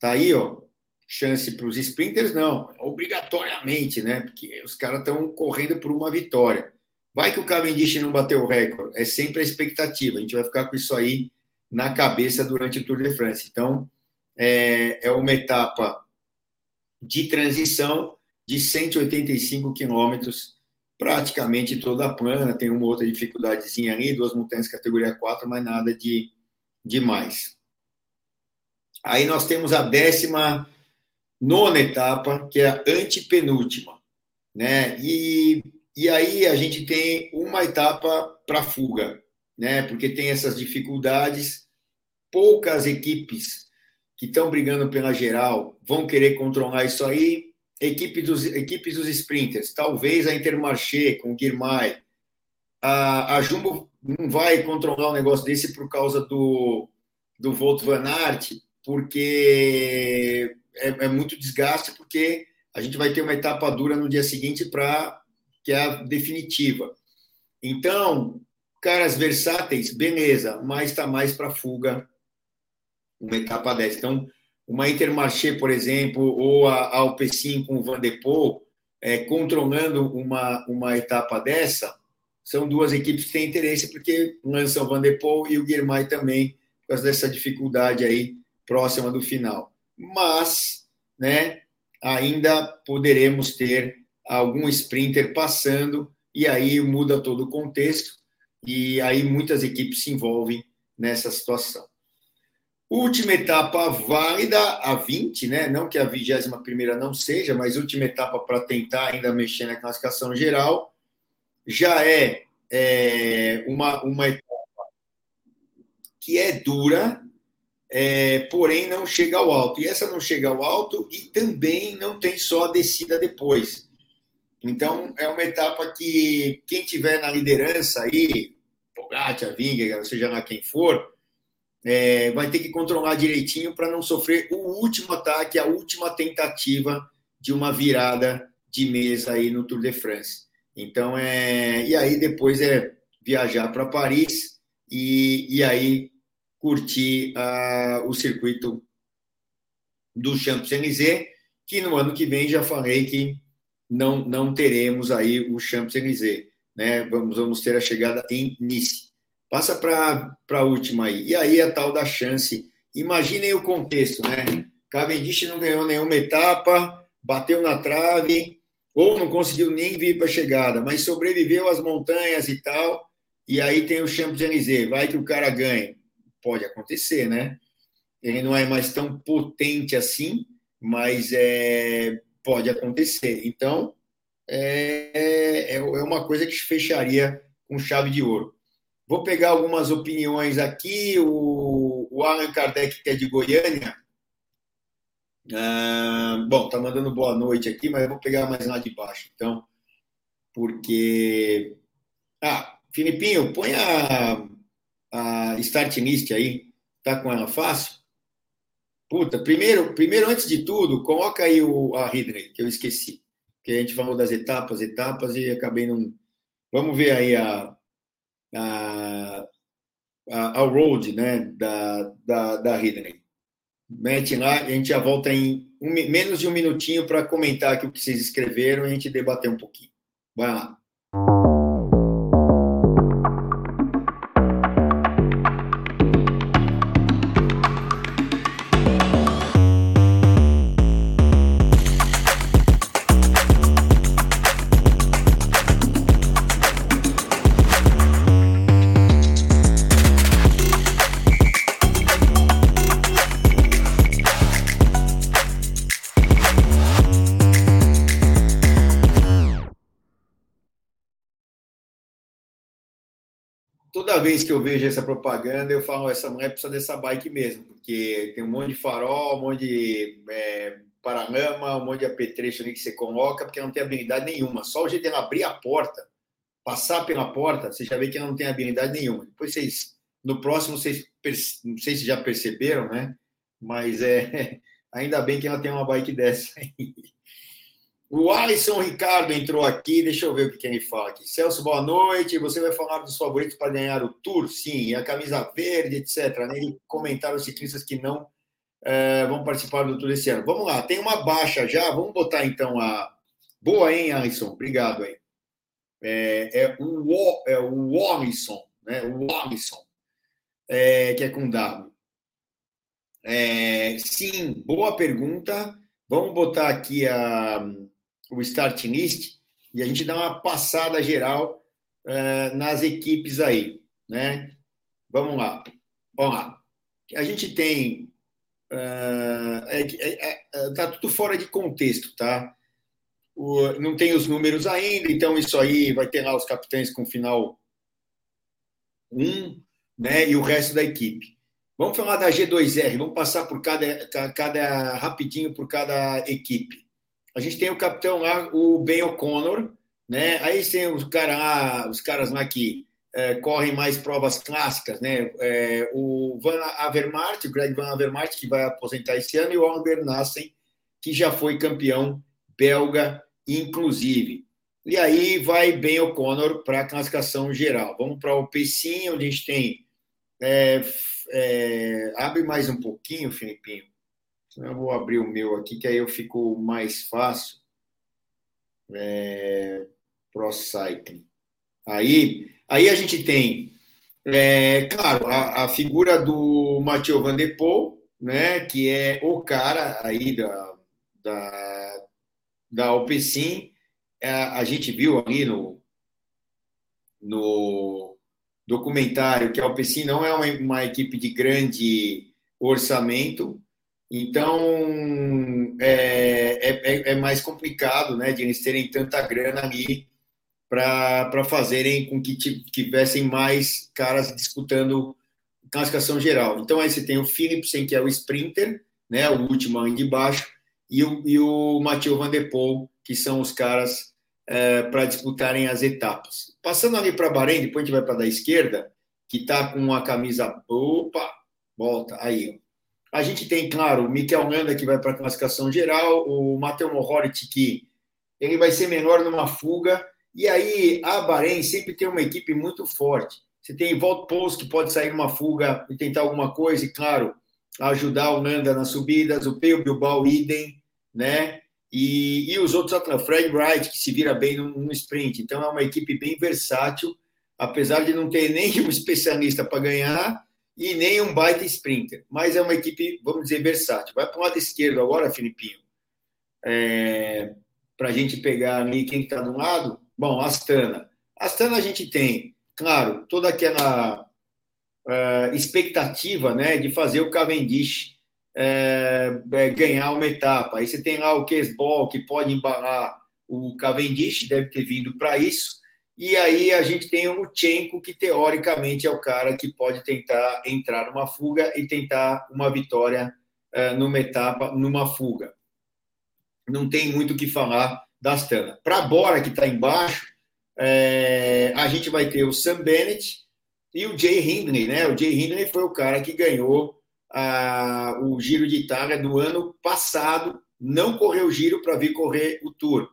Tá aí, ó. Chance para os sprinters, não, obrigatoriamente, né? Porque os caras estão correndo por uma vitória. Vai que o Cavendish não bateu o recorde. É sempre a expectativa. A gente vai ficar com isso aí na cabeça durante o Tour de France. Então, é, é uma etapa de transição de 185 quilômetros, praticamente toda plana. Tem uma outra dificuldadezinha ali, duas montanhas categoria 4, mas nada de demais. Aí nós temos a décima nona etapa, que é a antepenúltima. Né? E e aí a gente tem uma etapa para fuga, né? Porque tem essas dificuldades, poucas equipes que estão brigando pela geral vão querer controlar isso aí. Equipe dos, equipes dos sprinters, talvez a Intermarché com o Guirmay. A, a Jumbo não vai controlar um negócio desse por causa do, do Volt Van Aert, porque é, é, muito desgaste, porque a gente vai ter uma etapa dura no dia seguinte para que é a definitiva. Então, caras versáteis, beleza, mas está mais para fuga uma etapa dessa. Então, uma Intermarché, por exemplo, ou a Alpecin com o Van de Poel, é, controlando uma, uma etapa dessa, são duas equipes que têm interesse, porque lançam o Van de Poel e o Guirmay também, por causa dessa dificuldade aí próxima do final. Mas, né, ainda poderemos ter algum sprinter passando, e aí muda todo o contexto, e aí muitas equipes se envolvem nessa situação. Última etapa válida, a 20, né? Não que a 21 primeira não seja, mas última etapa para tentar ainda mexer na classificação geral. Já é, é uma, uma etapa que é dura, é, porém não chega ao alto. E essa não chega ao alto e também não tem só a descida depois. Então, é uma etapa que quem tiver na liderança aí, Pogacar, Vingegaard, seja lá quem for, é, vai ter que controlar direitinho para não sofrer o último ataque, a última tentativa de uma virada de mesa aí no Tour de France. Então, é, e aí depois é viajar para Paris e, e aí curtir uh, o circuito do Champs-Élysées, que no ano que vem já falei que não, não teremos aí o Champs-Élysées, né? Vamos, vamos ter a chegada em Nice. Passa para a última aí. E aí a tal da chance. Imaginem o contexto, né? Cavendish não ganhou nenhuma etapa, bateu na trave, ou não conseguiu nem vir para a chegada, mas sobreviveu às montanhas e tal. E aí tem o Champs-Élysées. Vai que o cara ganha. Pode acontecer, né? Ele não é mais tão potente assim, mas é, pode acontecer. Então, é, é, é uma coisa que fecharia com chave de ouro. Vou pegar algumas opiniões aqui. O, o Alan Kardec, que é de Goiânia. Ah, bom, tá mandando boa noite aqui, mas vou pegar mais lá de baixo, então, porque. Ah, Filipinho, põe a, a Start List aí. Tá com ela fácil? Puta, primeiro, primeiro antes de tudo, coloca aí o, a Ridley, que eu esqueci. Que a gente falou das etapas, etapas e acabei não. Vamos ver aí a, a, a, ao road né, da, da, da Hidden. Mete lá, a gente já volta em um, menos de um minutinho para comentar aqui o que vocês escreveram e a gente debater um pouquinho. Vai lá. Vez que eu vejo essa propaganda, eu falo, essa mulher precisa dessa bike mesmo, porque tem um monte de farol, um monte de é, paralama, um monte de apetrecho ali que você coloca, porque não tem habilidade nenhuma. Só o jeito de ela abrir a porta, passar pela porta, você já vê que ela não tem habilidade nenhuma. Depois vocês, no próximo, vocês, não sei se já perceberam, né? Mas é ainda bem que ela tem uma bike dessa aí. O Alisson Ricardo entrou aqui, deixa eu ver o que ele fala aqui. Celso, boa noite. Você vai falar dos favoritos para ganhar o Tour? Sim, a camisa verde, etc. Nele comentaram os ciclistas que não é, vão participar do Tour esse ano. Vamos lá, tem uma baixa já. Vamos botar então a. Boa, hein, Alisson? Obrigado aí. É, é o, é o Alisson, né? O Alisson, é, que é com W. É, sim, boa pergunta. Vamos botar aqui a o start list e a gente dá uma passada geral uh, nas equipes aí, né? Vamos lá. Vamos lá. A gente tem uh, é, é, é, tá tudo fora de contexto, tá? O, não tem os números ainda, então isso aí vai ter lá os capitães com final 1, né? E o resto da equipe. Vamos falar da G2R, vamos passar por cada, cada rapidinho por cada equipe a gente tem o capitão lá, o Ben O'Connor, né? Aí tem os, cara lá, os caras lá que é, correm mais provas clássicas, né? É, o Van Avermaet, o Greg Van Avermaet, que vai aposentar esse ano, e o Albert Nassen, que já foi campeão belga, inclusive. E aí vai bem o Conor para a classificação geral. Vamos para o Pecim, onde a gente tem. É, é, abre mais um pouquinho, Filipinho. Eu vou abrir o meu aqui, que aí eu fico mais fácil. É, Pro Cycling. Aí, aí a gente tem, é, claro, a, a, figura do Mathieu Van Der Poel, né, que é o cara aí da, da, da Alpecin. É, a gente viu ali no, no documentário que a Alpecin não é uma, uma equipe de grande orçamento, então é, é, é, mais complicado né, de eles terem tanta grana ali para fazerem com que tivessem mais caras disputando classificação geral. Então aí você tem o Philipsen, que é o sprinter, né, o último aí de baixo, e o, e o Mathieu Van Der Poel, que são os caras é, para disputarem as etapas. Passando ali para Bahrein, depois a gente vai para da esquerda, que está com a camisa. Opa! Volta, aí. A gente tem, claro, o Mikel Landa, que vai para a classificação geral, o Matheus Mohoric, que ele vai ser menor numa fuga, e aí, a Bahrein sempre tem uma equipe muito forte. Você tem Walt Post, que pode sair uma fuga e tentar alguma coisa, e, claro, ajudar o Nanda nas subidas, o Peu Bilbao idem, né? E, e os outros atletas, Fred Wright, que se vira bem no sprint. Então, é uma equipe bem versátil, apesar de não ter nenhum especialista para ganhar e nem um baita sprinter. Mas é uma equipe, vamos dizer, versátil. Vai para o lado esquerdo agora, Filipinho. É, para a gente pegar ali quem está do lado. Bom, Astana. Astana a gente tem, claro, toda aquela uh, expectativa né, de fazer o Cavendish uh, ganhar uma etapa. Aí você tem lá o Kesbol, que pode embalar o Cavendish, deve ter vindo para isso. E aí a gente tem o Lutsenko, que teoricamente é o cara que pode tentar entrar numa fuga e tentar uma vitória uh, numa etapa, numa fuga. Não tem muito o que falar da Astana. Para Bora, que está embaixo, é, a gente vai ter o Sam Bennett e o Jay Hindley. Né? O Jay Hindley foi o cara que ganhou o Giro de Itália do ano passado, não correu o Giro para vir correr o Tour.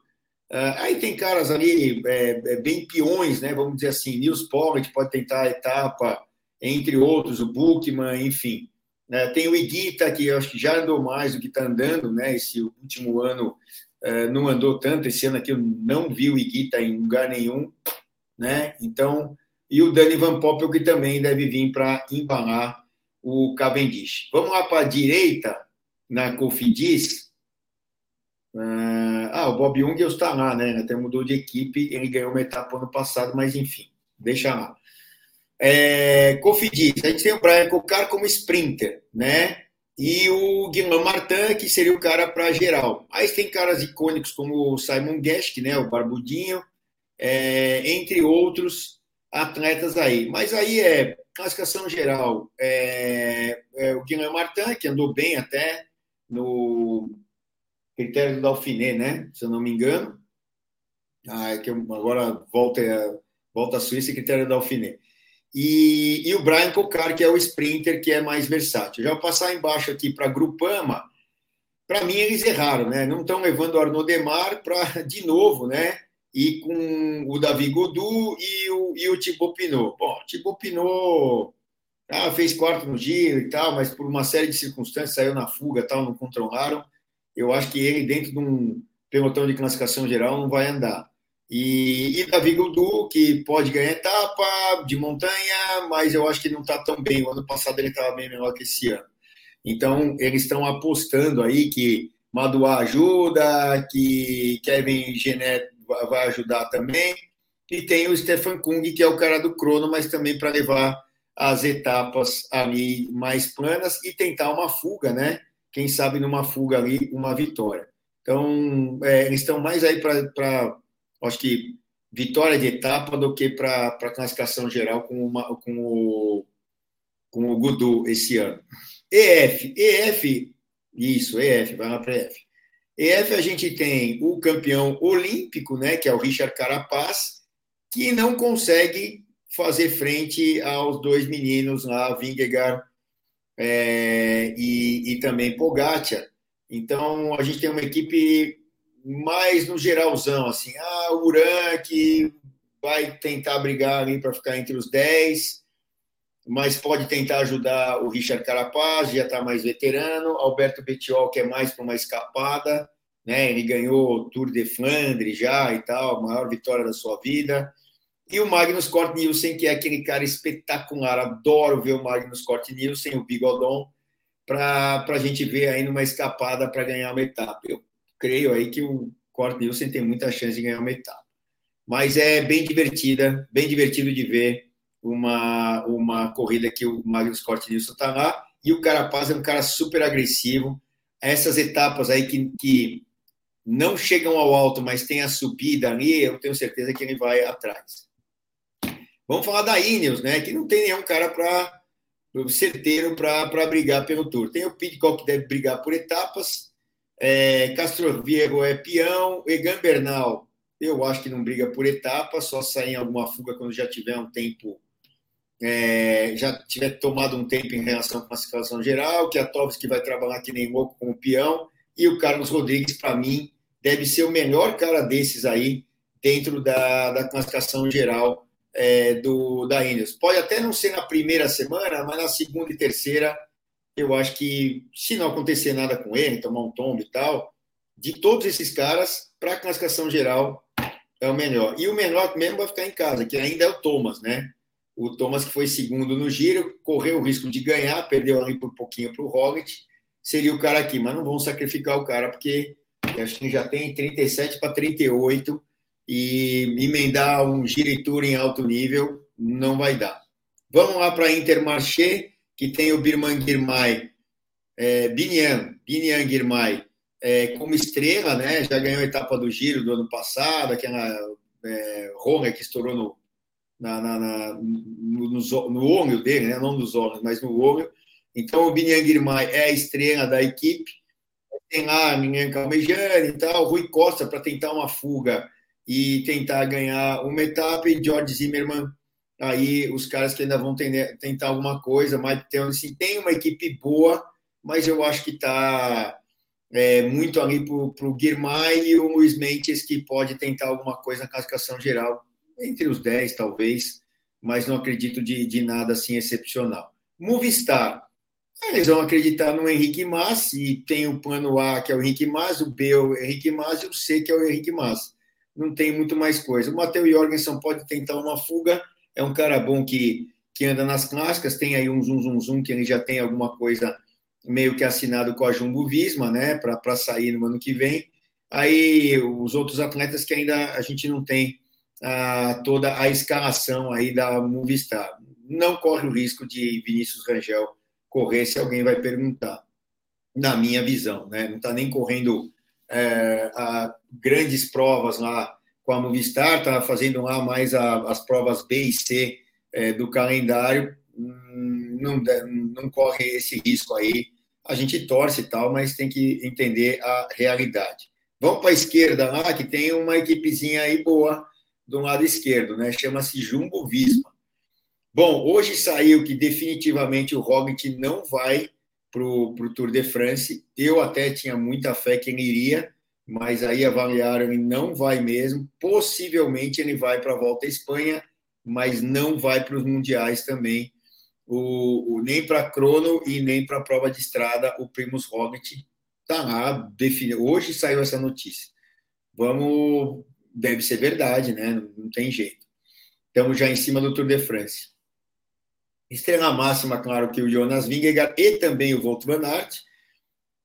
Uh, aí tem caras ali é, é, bem peões, né? vamos dizer assim, Nils Poggett pode tentar a etapa, entre outros, o Bookman, enfim. Uh, tem o Iguita, que eu acho que já andou mais do que está andando, né? esse último ano é, não andou tanto. Esse ano aqui eu não vi o Iguita em lugar nenhum, né? Então, e o Dani Van Poppel, que também deve vir para embalar o Cavendish. Vamos lá para a direita, na Cofidis. Ah, o Bob Jung está lá, né? Até mudou de equipe, ele ganhou uma etapa ano passado, mas enfim, deixa lá. É, a gente tem o Brian Cocar como sprinter, né? e o Guilherme Martin, que seria o cara para geral. Aí tem caras icônicos como o Simon Guest, né, o Barbudinho, é, entre outros atletas aí. Mas aí é classificação geral. É, é o Guilherme Martin, que andou bem até no critério do Dauphiné, né, se eu não me engano. Ah, é que agora volta, volta a Suíça critério do Dauphiné. E, e o Brian Cocar, que é o sprinter, que é mais versátil. Já vou passar embaixo aqui para Grupama. Para mim, eles erraram, né? Não estão levando o Arnaud Demar para, de novo, né? E com o Davi Godu e o, e o Thibaut Pinot. Bom, Thibaut Pinot ah, fez quarto no giro e tal, mas por uma série de circunstâncias saiu na fuga tal, não controlaram. Eu acho que ele, dentro de um pelotão de classificação geral, não vai andar. E, e Davi Goudu, que pode ganhar etapa de montanha, mas eu acho que não está tão bem. O ano passado ele estava bem melhor que esse ano. Então, eles estão apostando aí que Madua ajuda, que Kevin Genet vai ajudar também. E tem o Stefan Kung, que é o cara do crono, mas também para levar as etapas ali mais planas e tentar uma fuga, né? Quem sabe numa fuga ali, uma vitória. Então, é, eles estão mais aí para acho que vitória de etapa do que para classificação geral com, uma, com, o, com o Gudu esse ano. EF, EF, isso, EF, vai lá para EF. EF a gente tem o campeão olímpico, né, que é o Richard Carapaz, que não consegue fazer frente aos dois meninos lá, Vingegaard é, e, e também Pogacar. Então, a gente tem uma equipe mais no geralzão, assim, ah, o Uran que vai tentar brigar ali para ficar entre os 10, mas pode tentar ajudar o Richard Carapaz, já está mais veterano, Alberto Bettiol, que é mais para uma escapada, né? Ele ganhou o Tour de Flandre já e tal, maior vitória da sua vida. E o Magnus Cort Nielsen, que é aquele cara espetacular, adoro ver o Magnus Cort Nielsen, o Bigodon, para a gente ver aí numa escapada para ganhar uma etapa. Eu creio aí que o Cort Nielsen tem muita chance de ganhar uma etapa. Mas é bem divertida, bem divertido de ver uma, uma corrida que o Magnus Cort Nielsen está lá, e o Carapaz é um cara super agressivo. Essas etapas aí que, que não chegam ao alto, mas tem a subida ali, eu tenho certeza que ele vai atrás. Vamos falar da Ineos, né? Que não tem nenhum cara para certeiro para brigar pelo Tour. Tem o Pidcock que deve brigar por etapas, é, Castro Viego é peão, Egan Bernal, eu acho que não briga por etapas, só sair em alguma fuga quando já tiver um tempo é, já tiver tomado um tempo em relação à classificação geral, que a que vai trabalhar que nem louco como peão, e o Carlos Rodrigues, para mim, deve ser o melhor cara desses aí dentro da, da classificação geral é, do da Ineos. Pode até não ser na primeira semana, mas na segunda e terceira, eu acho que se não acontecer nada com ele, tomar um tombo e tal, de todos esses caras, para a classificação geral, é o melhor. E o menor mesmo vai ficar em casa, que ainda é o Thomas, né? O Thomas, que foi segundo no giro, correu o risco de ganhar, perdeu ali por pouquinho para o Roglic, seria o cara aqui, mas não vão sacrificar o cara, porque acho que já tem 37 para 38 e emendar um giro e tour em alto nível não vai dar. Vamos lá para Intermarché, que tem o Birman Girmay, é, Binian, Binian Girmay, é, como estrela, né? Já ganhou a etapa do giro do ano passado, aquela é, Ronga que estourou no, na, na, na, no, no, no olho dele, né? não nos olhos, mas no olho. Então, o Binyan Girmay é a estrela da equipe. Tem lá a Minhan Calmejane e tal, Rui Costa para tentar uma fuga e tentar ganhar uma etapa, e George Zimmermann, aí os caras que ainda vão tentar alguma coisa, mas tem, assim, tem uma equipe boa, mas eu acho que está é, muito ali para o Girmay e o Luiz Mentes, que pode tentar alguma coisa na classificação geral entre os 10, talvez, mas não acredito de, de nada assim excepcional. Movistar, eles vão acreditar no Henrique Mas, e tem o plano A, que é o Henrique Mas, o B é o Henrique Mas, e o C, que é o Henrique Mas. Não tem muito mais coisa. O Matheus Jorgensen pode tentar uma fuga, é um cara bom que, que anda nas clássicas, tem aí um zum, zum, zum, que ele já tem alguma coisa meio que assinado com a Jumbo Visma, né, para sair no ano que vem. Aí os outros atletas que ainda a gente não tem a, toda a escalação aí da Movistar. Não corre o risco de Vinícius Rangel correr se alguém vai perguntar, na minha visão. Né? Não está nem correndo é, a, grandes provas lá com a Movistar, está fazendo lá mais a, as provas B e C é, do calendário. Hum, não, não corre esse risco aí. A gente torce e tal, mas tem que entender a realidade. Vamos para a esquerda lá, que tem uma equipezinha aí boa do lado esquerdo, né? Chama-se Jumbo Visma. Bom, hoje saiu que definitivamente o Roglic não vai para o Tour de France. Eu até tinha muita fé que ele iria, mas aí avaliaram ele não vai mesmo. Possivelmente ele vai para a Volta à Espanha, mas não vai para os Mundiais também. O, o nem para crono e nem para a prova de estrada, o Primus Roglic está lá. Definido. Hoje saiu essa notícia. Vamos deve ser verdade, né? Não tem jeito. Estamos já em cima do Tour de France. Estrela máxima, claro, que o Jonas Vingegaard e também o Volt Van Aert.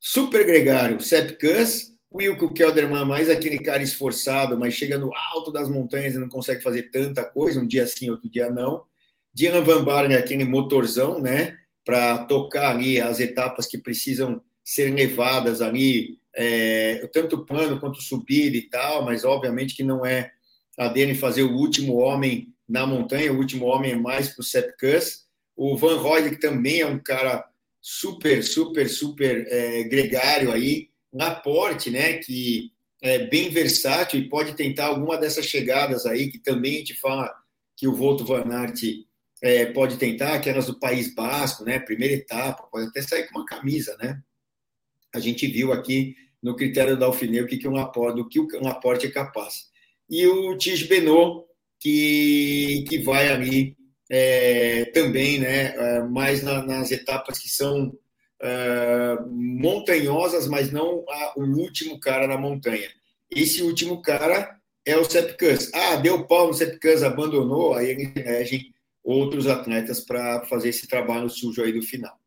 Super gregário, Sepp Kuss. Wilco Kelderman, mais aquele cara esforçado, mas chega no alto das montanhas e não consegue fazer tanta coisa, um dia sim, outro dia não. Dylan Van Barney, aquele motorzão, né? Para tocar ali as etapas que precisam ser levadas ali é, tanto plano quanto subida e tal, mas obviamente que não é a dele fazer o último homem na montanha, o último homem é mais para o Sepkus. O Van Roy, que também é um cara super, super, super é, gregário aí, Laporte, né, que é bem versátil e pode tentar alguma dessas chegadas aí, que também a gente fala que o Volto Van Aert é, pode tentar, aquelas do País Basco, né? Primeira etapa, pode até sair com uma camisa, né? A gente viu aqui no critério da Alfinei o que, que um aporte, do que um aporte é capaz. E o Tige Benot, que, que vai ali é, também, né? É, mais na, nas etapas que são é, montanhosas, mas não a, o último cara na montanha. Esse último cara é o Sepkus. Ah, deu pau no Sepkus, abandonou, aí ele elegem outros atletas para fazer esse trabalho sujo aí do final.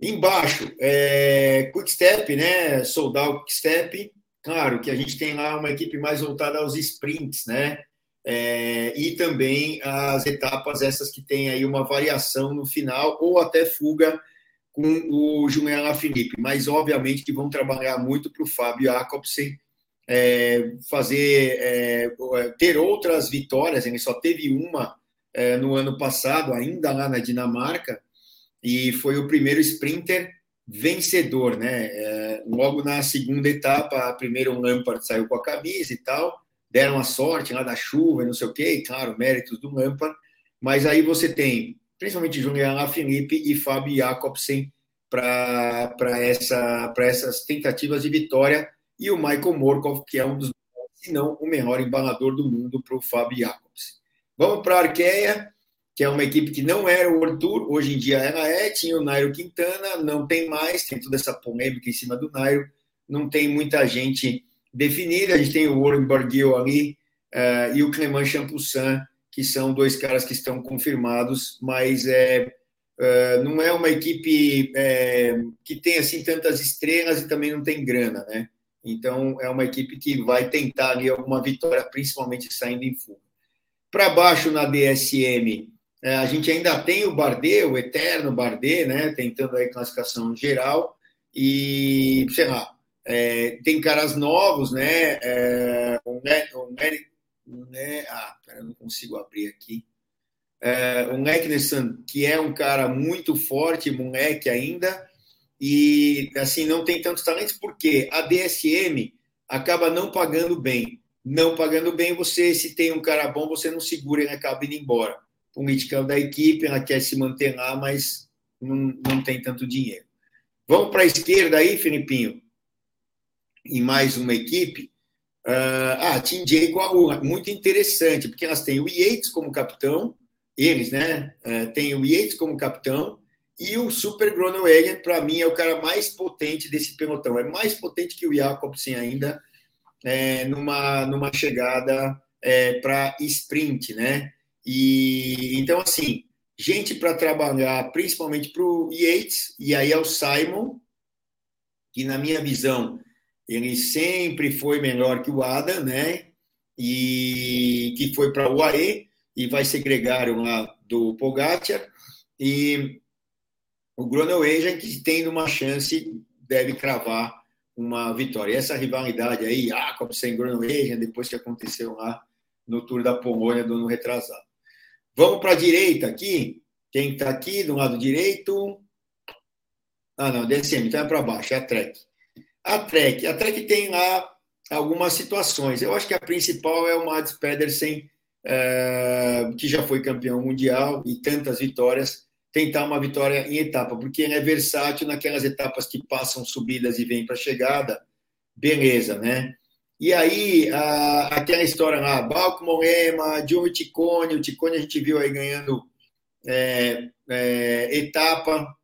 Embaixo, é, Quick Step, né? Soldado Quick Step. Claro que a gente tem lá uma equipe mais voltada aos sprints, né? É, e também as etapas, essas que tem aí uma variação no final, ou até fuga com o Julian Lafilippe, mas obviamente que vão trabalhar muito para o Fábio Jacobsen é, fazer é, ter outras vitórias, ele só teve uma é, no ano passado, ainda lá na Dinamarca, e foi o primeiro sprinter vencedor, né? É, logo na segunda etapa, primeiro o Lampard saiu com a camisa e tal, deram a sorte lá da chuva não sei o quê, e claro, méritos do Lampard, mas aí você tem principalmente Julian Lafilippe e Fábio Jacobsen para essa, essas tentativas de vitória, e o Michael Morkov, que é um dos, se não o melhor embalador do mundo para o Fábio Jacobsen. Vamos para a Arqueia, que é uma equipe que não era o World Tour, hoje em dia ela é, tinha o Nairo Quintana, não tem mais, tem toda essa polêmica em cima do Nairo, não tem muita gente definida, a gente tem o Warren Barguil ali uh, e o Clement Champoussin, que são dois caras que estão confirmados, mas é, uh, não é uma equipe é, que tem assim tantas estrelas e também não tem grana, né? Então é uma equipe que vai tentar ali alguma vitória, principalmente saindo em fuga. Para baixo na DSM, é, a gente ainda tem o Bardet, o eterno Bardet, né, tentando aí classificação geral, e, sei lá, é, tem caras novos, né, é, o, ne, o, ne, o ne, ah, pera, não consigo abrir aqui, é, o Neknesson, que é um cara muito forte, moleque ainda, e, assim, não tem tantos talentos, porque a DSM acaba não pagando bem, não pagando bem, você, se tem um cara bom, você não segura, ele acaba indo embora. Política da equipe, ela quer se manter lá, mas não, não tem tanto dinheiro. Vamos para a esquerda aí, Filipinho, e mais uma equipe. Uh, ah, com a muito interessante, porque elas têm o Yates como capitão, eles, né? Uh, tem o Yates como capitão, e o Super Groenewegen, para mim, é o cara mais potente desse pelotão. É mais potente que o Jacobsen ainda é, numa, numa chegada é, para sprint, né? E então, assim, gente para trabalhar, principalmente para o Yates, e aí é o Simon, que na minha visão ele sempre foi melhor que o Adam, né? E que foi para o UAE e vai ser gregário lá do Pogacar. E o Groenewegen, que tem uma chance, deve cravar uma vitória. E essa rivalidade aí, Jacobsen, Groenewegen, depois que aconteceu lá no Tour da Polônia do ano retrasado. Vamos para a direita aqui. Quem está aqui do lado direito? Ah, não, DSM, então é para baixo, é a Trek. A Trek, a Trek tem lá algumas situações. Eu acho que a principal é o Mads Pedersen, é, que já foi campeão mundial e tantas vitórias, tentar uma vitória em etapa, porque ele é versátil naquelas etapas que passam subidas e vêm para chegada, beleza, né? E aí, a, aquela história lá, Balco Moema, Diogo Ticone, o Ticone a gente viu aí ganhando é, é, etapa,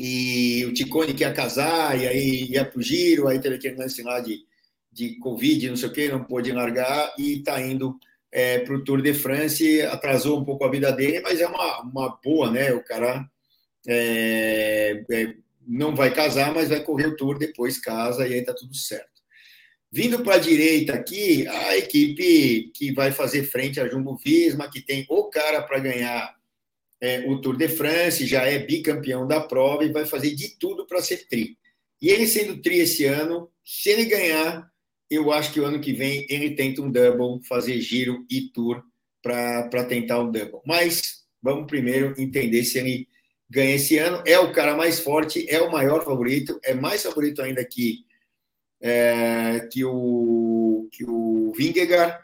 e o Ticone quer casar, e aí ia para o giro, aí teve aquele lance lá de, de Covid, não sei o que, não pôde largar, e está indo é, para o Tour de France, atrasou um pouco a vida dele, mas é uma, uma boa, né? O cara é, é, não vai casar, mas vai correr o Tour, depois casa, e aí tá tudo certo. Vindo para a direita aqui, a equipe que vai fazer frente a Jumbo Visma, que tem o cara para ganhar é, o Tour de France, já é bicampeão da prova e vai fazer de tudo para ser tri. E ele sendo tri esse ano, se ele ganhar, eu acho que o ano que vem ele tenta um double, fazer giro e tour para tentar um double. Mas vamos primeiro entender se ele ganha esse ano. É o cara mais forte, é o maior favorito, é mais favorito ainda que é, que o, que o Vingegaard,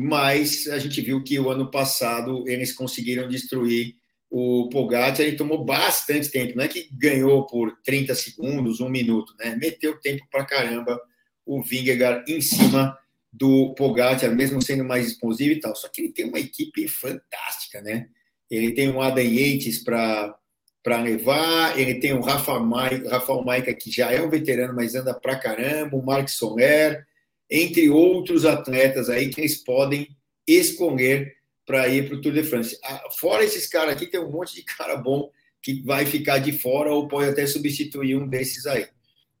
mas a gente viu que o ano passado eles conseguiram destruir o Pogacar. Ele tomou bastante tempo, não é que ganhou por 30 segundos, um minuto, né? Meteu tempo para caramba o Vingegaard em cima do Pogacar, mesmo sendo mais explosivo e tal. Só que ele tem uma equipe fantástica, né? Ele tem o Adam Yates para para levar, ele tem o Rafa Maica, Rafael Maica, que já é um veterano, mas anda pra caramba, o Mark Soler, entre outros atletas aí que eles podem escolher para ir para o Tour de France. Ah, fora esses caras aqui, tem um monte de cara bom que vai ficar de fora ou pode até substituir um desses aí.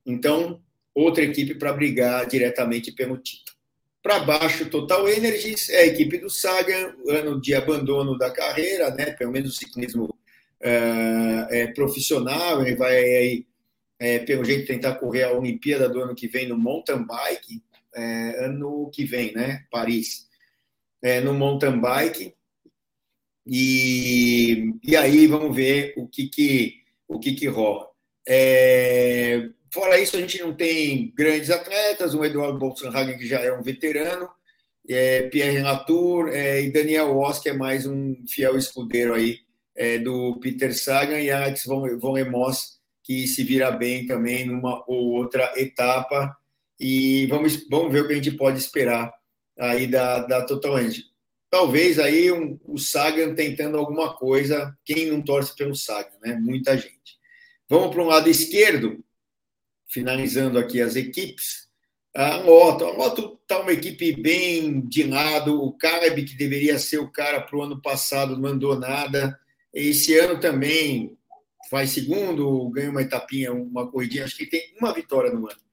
Então, outra equipe para brigar diretamente pelo título. Para baixo, Total Energies é a equipe do Sagan, ano de abandono da carreira, né? pelo menos o ciclismo é, é profissional, ele vai aí, é, pelo jeito, tentar correr a Olimpíada do ano que vem no mountain bike, é, ano que vem, né? Paris, é, no mountain bike. E, e aí vamos ver o que, que, o que, que rola. É, fora isso, a gente não tem grandes atletas, o Eduardo Bolsonaro, que já é um veterano, é, Pierre Latour é, e Daniel Oss, que é mais um fiel escudeiro aí é, do Peter Sagan, e Alex Von, Von Emos, que se vira bem também numa ou outra etapa e vamos, vamos ver o que a gente pode esperar aí da, da Total Energy. Talvez aí um, o Sagan tentando alguma coisa, quem não torce pelo Sagan, né? Muita gente. Vamos para um lado esquerdo, finalizando aqui as equipes. A Moto, a Moto está uma equipe bem de lado. O Caleb, que deveria ser o cara para o ano passado, não mandou nada. Esse ano também faz segundo, ganha uma etapinha, uma corridinha. Acho que tem uma vitória no ano.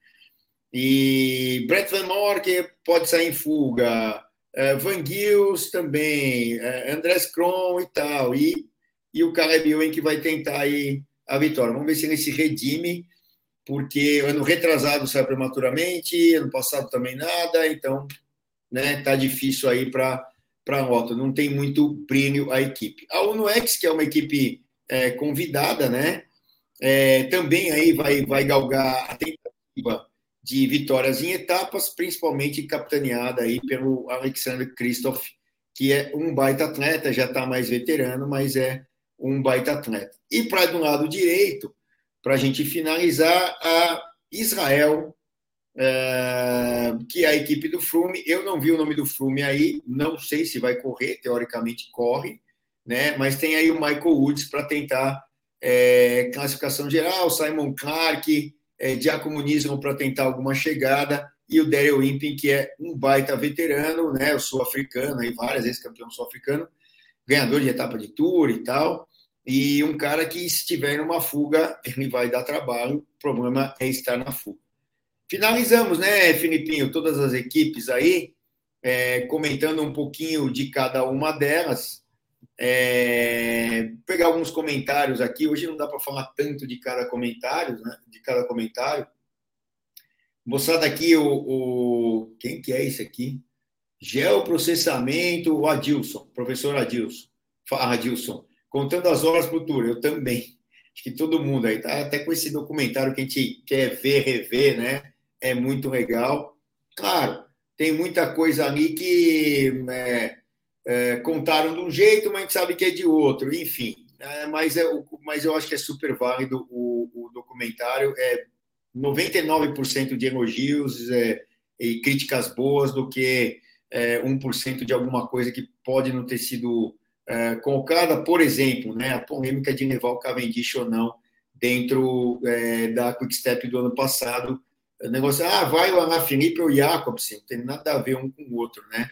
E Brett Van Mork pode sair em fuga, uh, Van Gils também, uh, Andrés Kron e tal. E, e o Caleb Ewan que vai tentar aí a vitória. Vamos ver se ele se redime, porque ano retrasado saiu prematuramente, ano passado também nada, então né, tá difícil aí para para a moto, não tem muito brilho a equipe. A UNOX, que é uma equipe é, convidada, né, é, também aí vai, vai galgar a tentativa de vitórias em etapas, principalmente capitaneada aí pelo Alexander Kristoff, que é um baita atleta, já está mais veterano, mas é um baita atleta. E para do lado direito, para a gente finalizar, a Israel, é, que é a equipe do Frume. Eu não vi o nome do Frume aí, não sei se vai correr, teoricamente corre, né? mas tem aí o Michael Woods para tentar é, classificação geral, Simon Clark, é, diacomunismo para tentar alguma chegada, e o Daryl Impin, que é um baita veterano, né, o sul-africano, aí várias vezes campeão sul-africano, ganhador de etapa de tour e tal, e um cara que se estiver numa fuga, ele vai dar trabalho, o problema é estar na fuga. Finalizamos, né, Filipinho, todas as equipes aí, é, comentando um pouquinho de cada uma delas, é, pegar alguns comentários aqui. Hoje não dá para falar tanto de cada comentário, né? De cada comentário. Mostrado aqui o, o, quem que é esse aqui? Geoprocessamento, o Adilson, professor Adilson. Adilson, contando as horas para o tour, eu também. Acho que todo mundo aí tá até com esse documentário que a gente quer ver, rever, né? É muito legal. Claro, tem muita coisa ali que é, é, contaram de um jeito, mas a gente sabe que é de outro, enfim. É, mas, é, mas eu acho que é super válido o, o documentário. É 99% de elogios é, e críticas boas do que é, 1% de alguma coisa que pode não ter sido é, colocada. Por exemplo, né, a polêmica de levar o Cavendish ou não dentro é, da Quickstep do ano passado. O negócio, ah, vai o Ana Felipe ou o Jacobsen, não tem nada a ver um com o outro, né?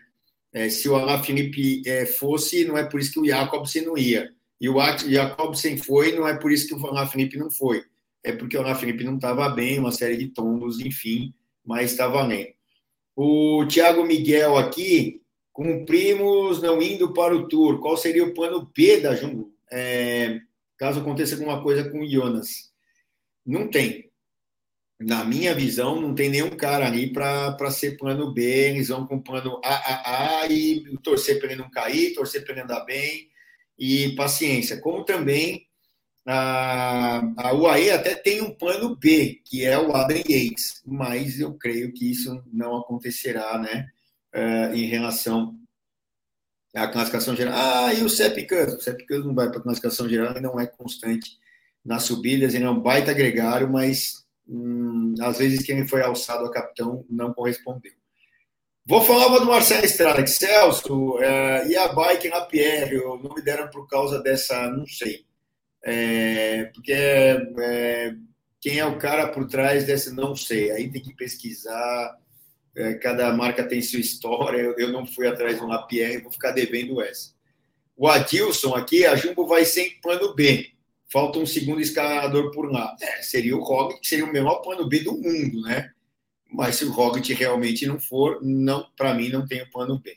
É, se o Alain Felipe é, fosse, não é por isso que o Jacobsen não ia. E o Jacobsen foi, não é por isso que o Alain Felipe não foi. É porque o Alain Felipe não estava bem, uma série de tombos, enfim, mas está valendo. O Thiago Miguel aqui, cumprimos não indo para o Tour. Qual seria o plano B da Jumbo? É, caso aconteça alguma coisa com o Jonas. Não tem na minha visão, não tem nenhum cara ali para ser plano B. Eles vão com plano AAA e torcer para ele não cair, torcer para ele andar bem e paciência. Como também a, a UAE até tem um plano B, que é o Adam Yates, mas eu creio que isso não acontecerá né, uh, em relação a classificação geral. Ah, e o Sepicans? O Sepicans não vai para a classificação geral e não é constante nas subidas, ele é um baita gregário, mas hum, às vezes quem foi alçado a capitão não correspondeu. Vou falar do Marcelo Estrada, que Celso, é, e a bike na Pierre, não me deram por causa dessa, não sei. É, porque é, quem é o cara por trás dessa, não sei. Aí tem que pesquisar, é, cada marca tem sua história, eu, eu não fui atrás de uma Pierre, vou ficar devendo essa. O Adilson aqui, a Jumbo vai sem plano B. Falta um segundo escalador por lá. É, seria o Roglic, que seria o menor plano B do mundo, né? mas se o Roglic realmente não for, não, para mim não tem o plano B.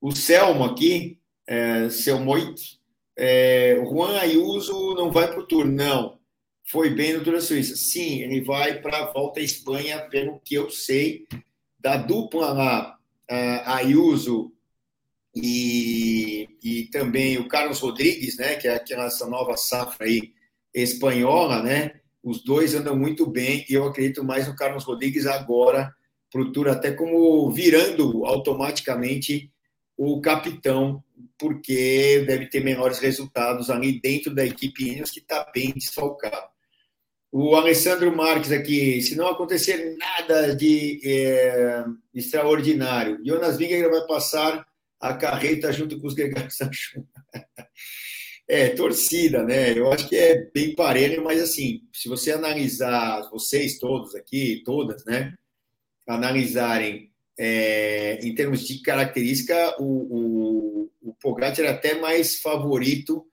O Selmo aqui, é, Selmoit, é, Juan Ayuso não vai para o Tour, não. Foi bem no Tour da Suíça. Sim, ele vai para a volta à Espanha, pelo que eu sei, da dupla lá, Ayuso e, e também o Carlos Rodrigues, né, que é aquela essa nova safra aí espanhola, né? Os dois andam muito bem e eu acredito mais no Carlos Rodrigues agora para o Tour, até como virando automaticamente o capitão, porque deve ter menores resultados ali dentro da equipe Ineos, que está bem desfalcado. O Alessandro Marques aqui, se não acontecer nada de é, extraordinário, Jonas Vingegaard vai passar a carreta junto com os gregários Sancho. É, torcida, né? Eu acho que é bem parelho, mas assim, se você analisar, vocês todos aqui, todas, né? Analisarem é, em termos de característica, o, o, o Pogacar é até mais favorito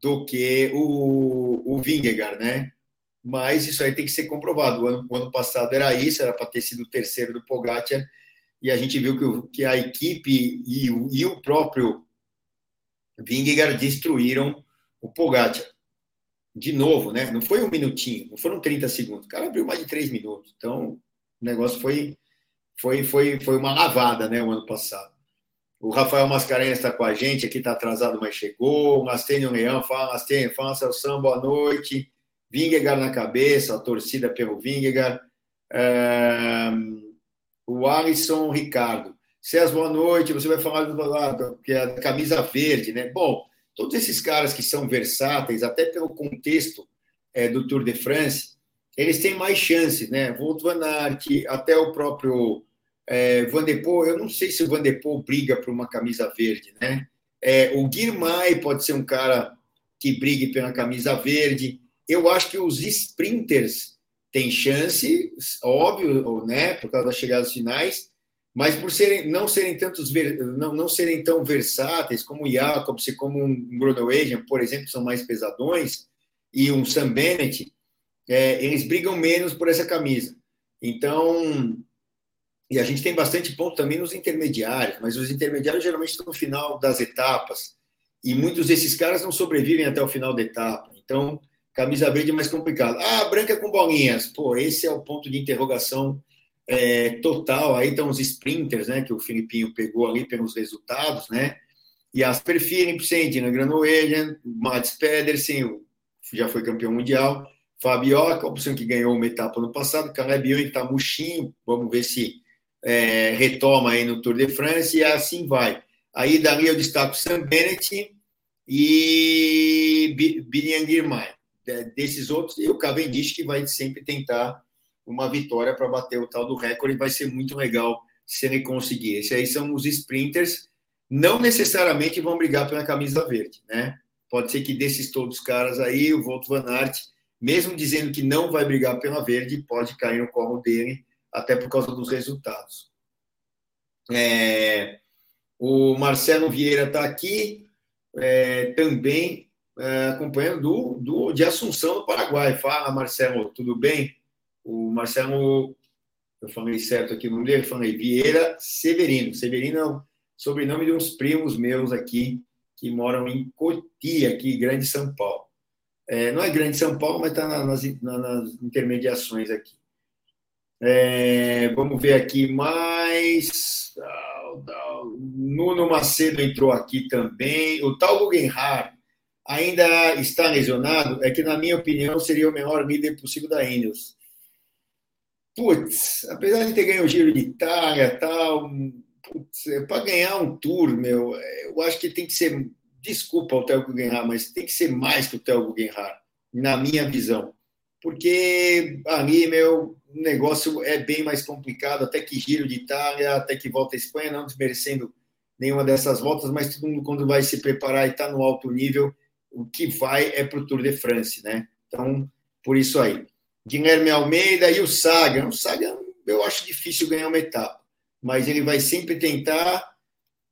do que o, o Vingegaard, né? Mas isso aí tem que ser comprovado. O ano, o ano passado era isso, era para ter sido o terceiro do Pogacar, e a gente viu que, o, que a equipe e o, e o próprio Vingegaard destruíram o Pogacar. De novo, né? Não foi um minutinho, não foram 30 segundos. O cara abriu mais de 3 minutos. Então, o negócio foi foi foi foi uma lavada, né, o ano passado. O Rafael Mascarenhas está com a gente, aqui está atrasado, mas chegou. Mastênio Leão, fala, Mastênio, fala, Celção, boa noite. Vingegaard na cabeça, a torcida pelo Vingegaard. O Alisson Ricardo. César, boa noite. Você vai falar do que é a camisa verde, né? Bom, todos esses caras que são versáteis, até pelo contexto é, do Tour de France, eles têm mais chances, né? Volt Van Aert, até o próprio é, Van der Poel, eu não sei se o Van der Poel briga por uma camisa verde, né? É, o Guirmay pode ser um cara que brigue pela camisa verde. Eu acho que os sprinters têm chance, óbvio, né? Por causa das chegadas finais, mas por serem, não serem tantos não, não serem tão versáteis como o Jacobs e como um Groenewegen, por exemplo, que são mais pesadões, e um Sam Bennett, é, eles brigam menos por essa camisa. Então, e a gente tem bastante ponto também nos intermediários, mas os intermediários geralmente estão no final das etapas, e muitos desses caras não sobrevivem até o final da etapa. Então, camisa verde é mais complicado. Ah, branca com bolinhas. Pô, esse é o ponto de interrogação é, total. Aí estão os sprinters, né, que o Filipinho pegou ali pelos resultados, né? E Asper Philipsen, na Granollers, Mats Pedersen, já foi campeão mundial, Fabioca, opção que ganhou uma etapa no passado, Caleb Ewan está murchinho, vamos ver se é, retoma aí no Tour de France, e assim vai. Aí dali eu destaco Sam Bennett e Binian Girmay. Desses outros, e o Cavendish, que vai sempre tentar uma vitória para bater o tal do recorde. Vai ser muito legal se ele conseguir. Esses aí são os sprinters, não necessariamente vão brigar pela camisa verde, né? Pode ser que desses todos os caras aí, o Volto Van Aert, mesmo dizendo que não vai brigar pela verde, pode cair no colo dele, até por causa dos resultados. É, o Marcelo Vieira está aqui é, também é, acompanhando do, do, de Assunção, no Paraguai. Fala, Marcelo, tudo bem? O Marcelo, eu falei certo aqui o nome dele, falei Vieira Severino. Severino é o sobrenome de uns primos meus aqui que moram em Cotia, aqui, Grande São Paulo. É, não é Grande São Paulo, mas está nas, nas, intermediações aqui. É, vamos ver aqui mais. Nuno Macedo entrou aqui também. O tal Guggenheim ainda está lesionado. É que, na minha opinião, seria o melhor líder possível da Ineos putz, apesar de ter ganho o Giro de Itália tal, é, para ganhar um tour, meu, eu acho que tem que ser. Desculpa o Theo Guggenheim, mas tem que ser mais que o Theo Guggenheim, na minha visão. Porque ali, meu, o negócio é bem mais complicado, até que giro de Itália, até que volta à Espanha, não desmerecendo nenhuma dessas voltas, mas todo mundo, quando vai se preparar e está no alto nível, o que vai é para o Tour de France, né? Então, por isso aí. Guilherme Almeida e o Sagan. O Sagan, eu acho difícil ganhar uma etapa, mas ele vai sempre tentar,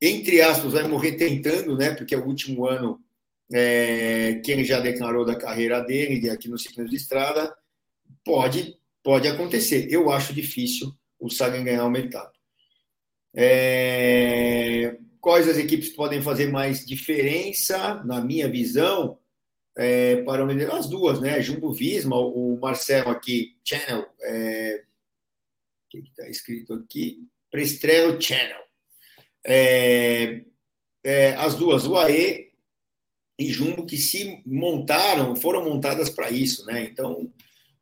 entre aspas, vai morrer tentando, né? Porque é o último ano é, que ele já declarou da carreira dele, aqui no ciclismo de estrada. Pode, pode acontecer. Eu acho difícil o Sagan ganhar uma etapa. É, quais as equipes podem fazer mais diferença, na minha visão? é, para o as duas, né? Jumbo Visma, o Marcelo aqui, Channel, é, o que está escrito aqui? Prestrelo Channel. É, é, as duas, UAE e Jumbo, que se montaram, foram montadas para isso, né? Então,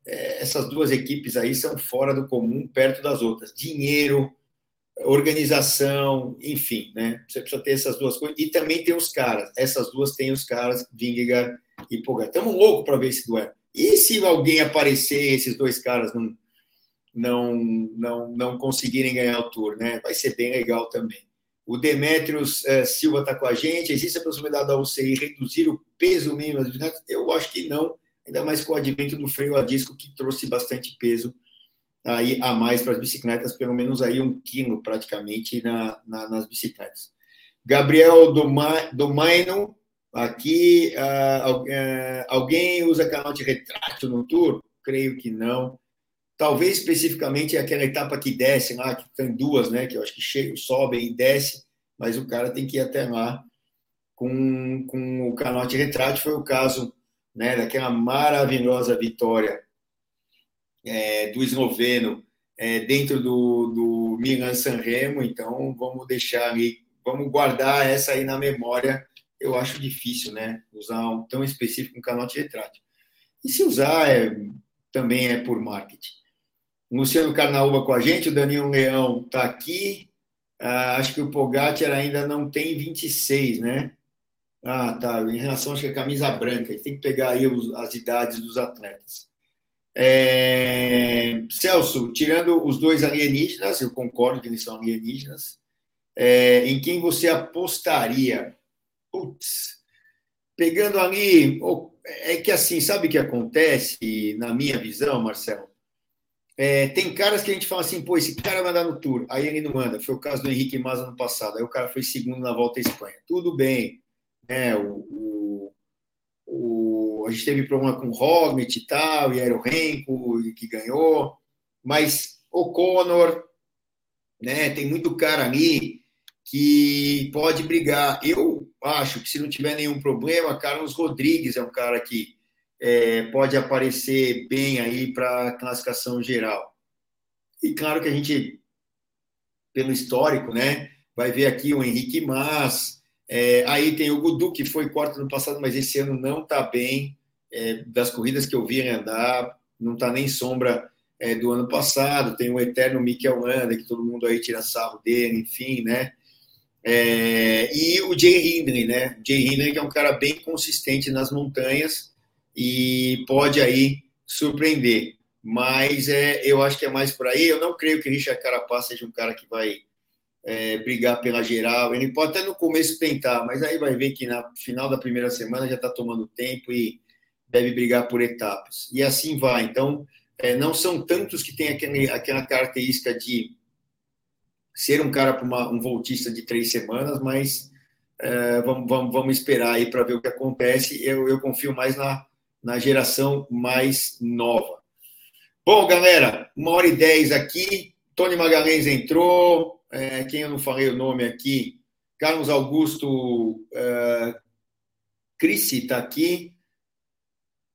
é, essas duas equipes aí são fora do comum, perto das outras. Dinheiro, organização, enfim, né? Você precisa ter essas duas coisas. E também tem os caras. Essas duas têm os caras, Vingegaard e Pogacar. Estamos loucos para ver esse duelo. E se alguém aparecer, esses dois caras não, não, não, não conseguirem ganhar o Tour, né? Vai ser bem legal também. O Demetrios eh, Silva está com a gente. Existe a possibilidade da UCI reduzir o peso mínimo? Eu acho que não, ainda mais com o advento do freio a disco, que trouxe bastante peso aí a mais para as bicicletas, pelo menos aí um quilo praticamente na, na nas bicicletas. Gabriel Domaino Aqui, uh, uh, alguém usa canal de retrátil no tour? Creio que não. Talvez especificamente aquela etapa que desce lá, que tem duas, né? Que eu acho que chega, sobe e desce, mas o cara tem que ir até lá com, com o canal de retrátil. Foi o caso né, daquela maravilhosa vitória é, do esloveno é, dentro do, do Milan Sanremo. Então, vamos deixar ali, vamos guardar essa aí na memória eu acho difícil, né? Usar um tão específico um de retrato. E se usar, é, também é por marketing. O Luciano Carnaúba com a gente, o Danilo Leão está aqui. Ah, acho que o Pogacar ainda não tem 26, né? Ah, tá. Em relação acho que a camisa branca, tem que pegar aí os, as idades dos atletas. É... Celso, tirando os dois alienígenas, eu concordo que eles são alienígenas. É... em quem você apostaria? putz, pegando ali, é que assim, sabe o que acontece, na minha visão, Marcelo? É, tem caras que a gente fala assim, pô, esse cara vai dar no Tour, aí ele não anda. Foi o caso do Henrique Mas ano passado, aí o cara foi segundo na volta à Espanha. Tudo bem, né? O, o a gente teve problema com o Roglic e tal, e era o Renko que ganhou, mas o Conor, né? Tem muito cara ali que pode brigar. Eu acho que se não tiver nenhum problema, Carlos Rodrigues é um cara que é, pode aparecer bem aí para a classificação geral. E claro que a gente, pelo histórico, né, vai ver aqui o Henrique Mas, é, aí tem o Gudu, que foi quarto no passado, mas esse ano não está bem. É, das corridas que eu vi andar, não está nem sombra é, do ano passado. Tem o eterno Mikel Landa, que todo mundo aí tira sarro dele, enfim, né? É, e o Jay Hindley, né? Jay Hindley que é um cara bem consistente nas montanhas e pode aí surpreender. Mas é, eu acho que é mais por aí. Eu não creio que Richard Carapaz seja um cara que vai é, brigar pela geral. Ele pode até no começo tentar, mas aí vai ver que na final da primeira semana já está tomando tempo e deve brigar por etapas. E assim vai. Então, é, não são tantos que têm aquela característica de ser um cara para um voltista de três semanas, mas é, vamos, vamos, vamos esperar aí para ver o que acontece. Eu, eu confio mais na, na geração mais nova. Bom, galera, uma hora e dez aqui. Tony Magalhães entrou. É, quem eu não falei o nome aqui? Carlos Augusto é, está aqui.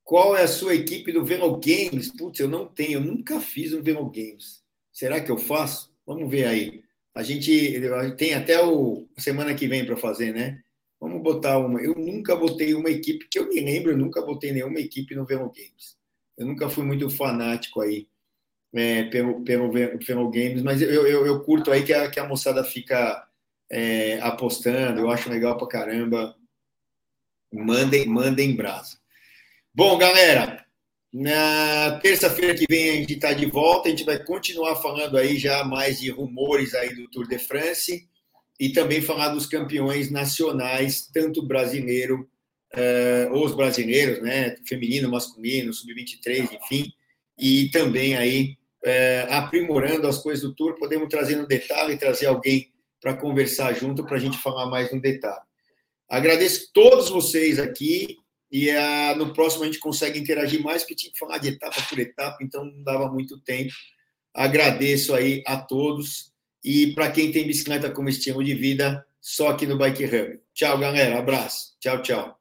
Qual é a sua equipe do Velo Games? Putz, eu não tenho, eu nunca fiz um Velo Games. Será que eu faço? Vamos ver aí. A gente, tem até o semana que vem para fazer, né? Vamos botar uma. Eu nunca botei uma equipe, que eu me lembro, eu nunca botei nenhuma equipe no Velo Games. Eu nunca fui muito fanático aí é, pelo, pelo, Games, mas eu, eu, eu, curto aí que a, que a moçada fica é, apostando, eu acho legal pra caramba. Mandem, mandem brasa. Bom, galera, na terça-feira que vem a gente está de volta, a gente vai continuar falando aí já mais de rumores aí do Tour de France e também falar dos campeões nacionais, tanto brasileiro, uh, os brasileiros, né, feminino, masculino, sub-23, enfim, e também aí uh, aprimorando as coisas do Tour, podemos trazer no detalhe, trazer alguém para conversar junto para a gente falar mais no detalhe. Agradeço todos vocês aqui e uh, no próximo a gente consegue interagir mais, porque tinha que falar de etapa por etapa, então não dava muito tempo. Agradeço aí a todos. E para quem tem bicicleta como estilo de vida, só aqui no Bike Hub. Tchau, galera. Abraço. Tchau, tchau.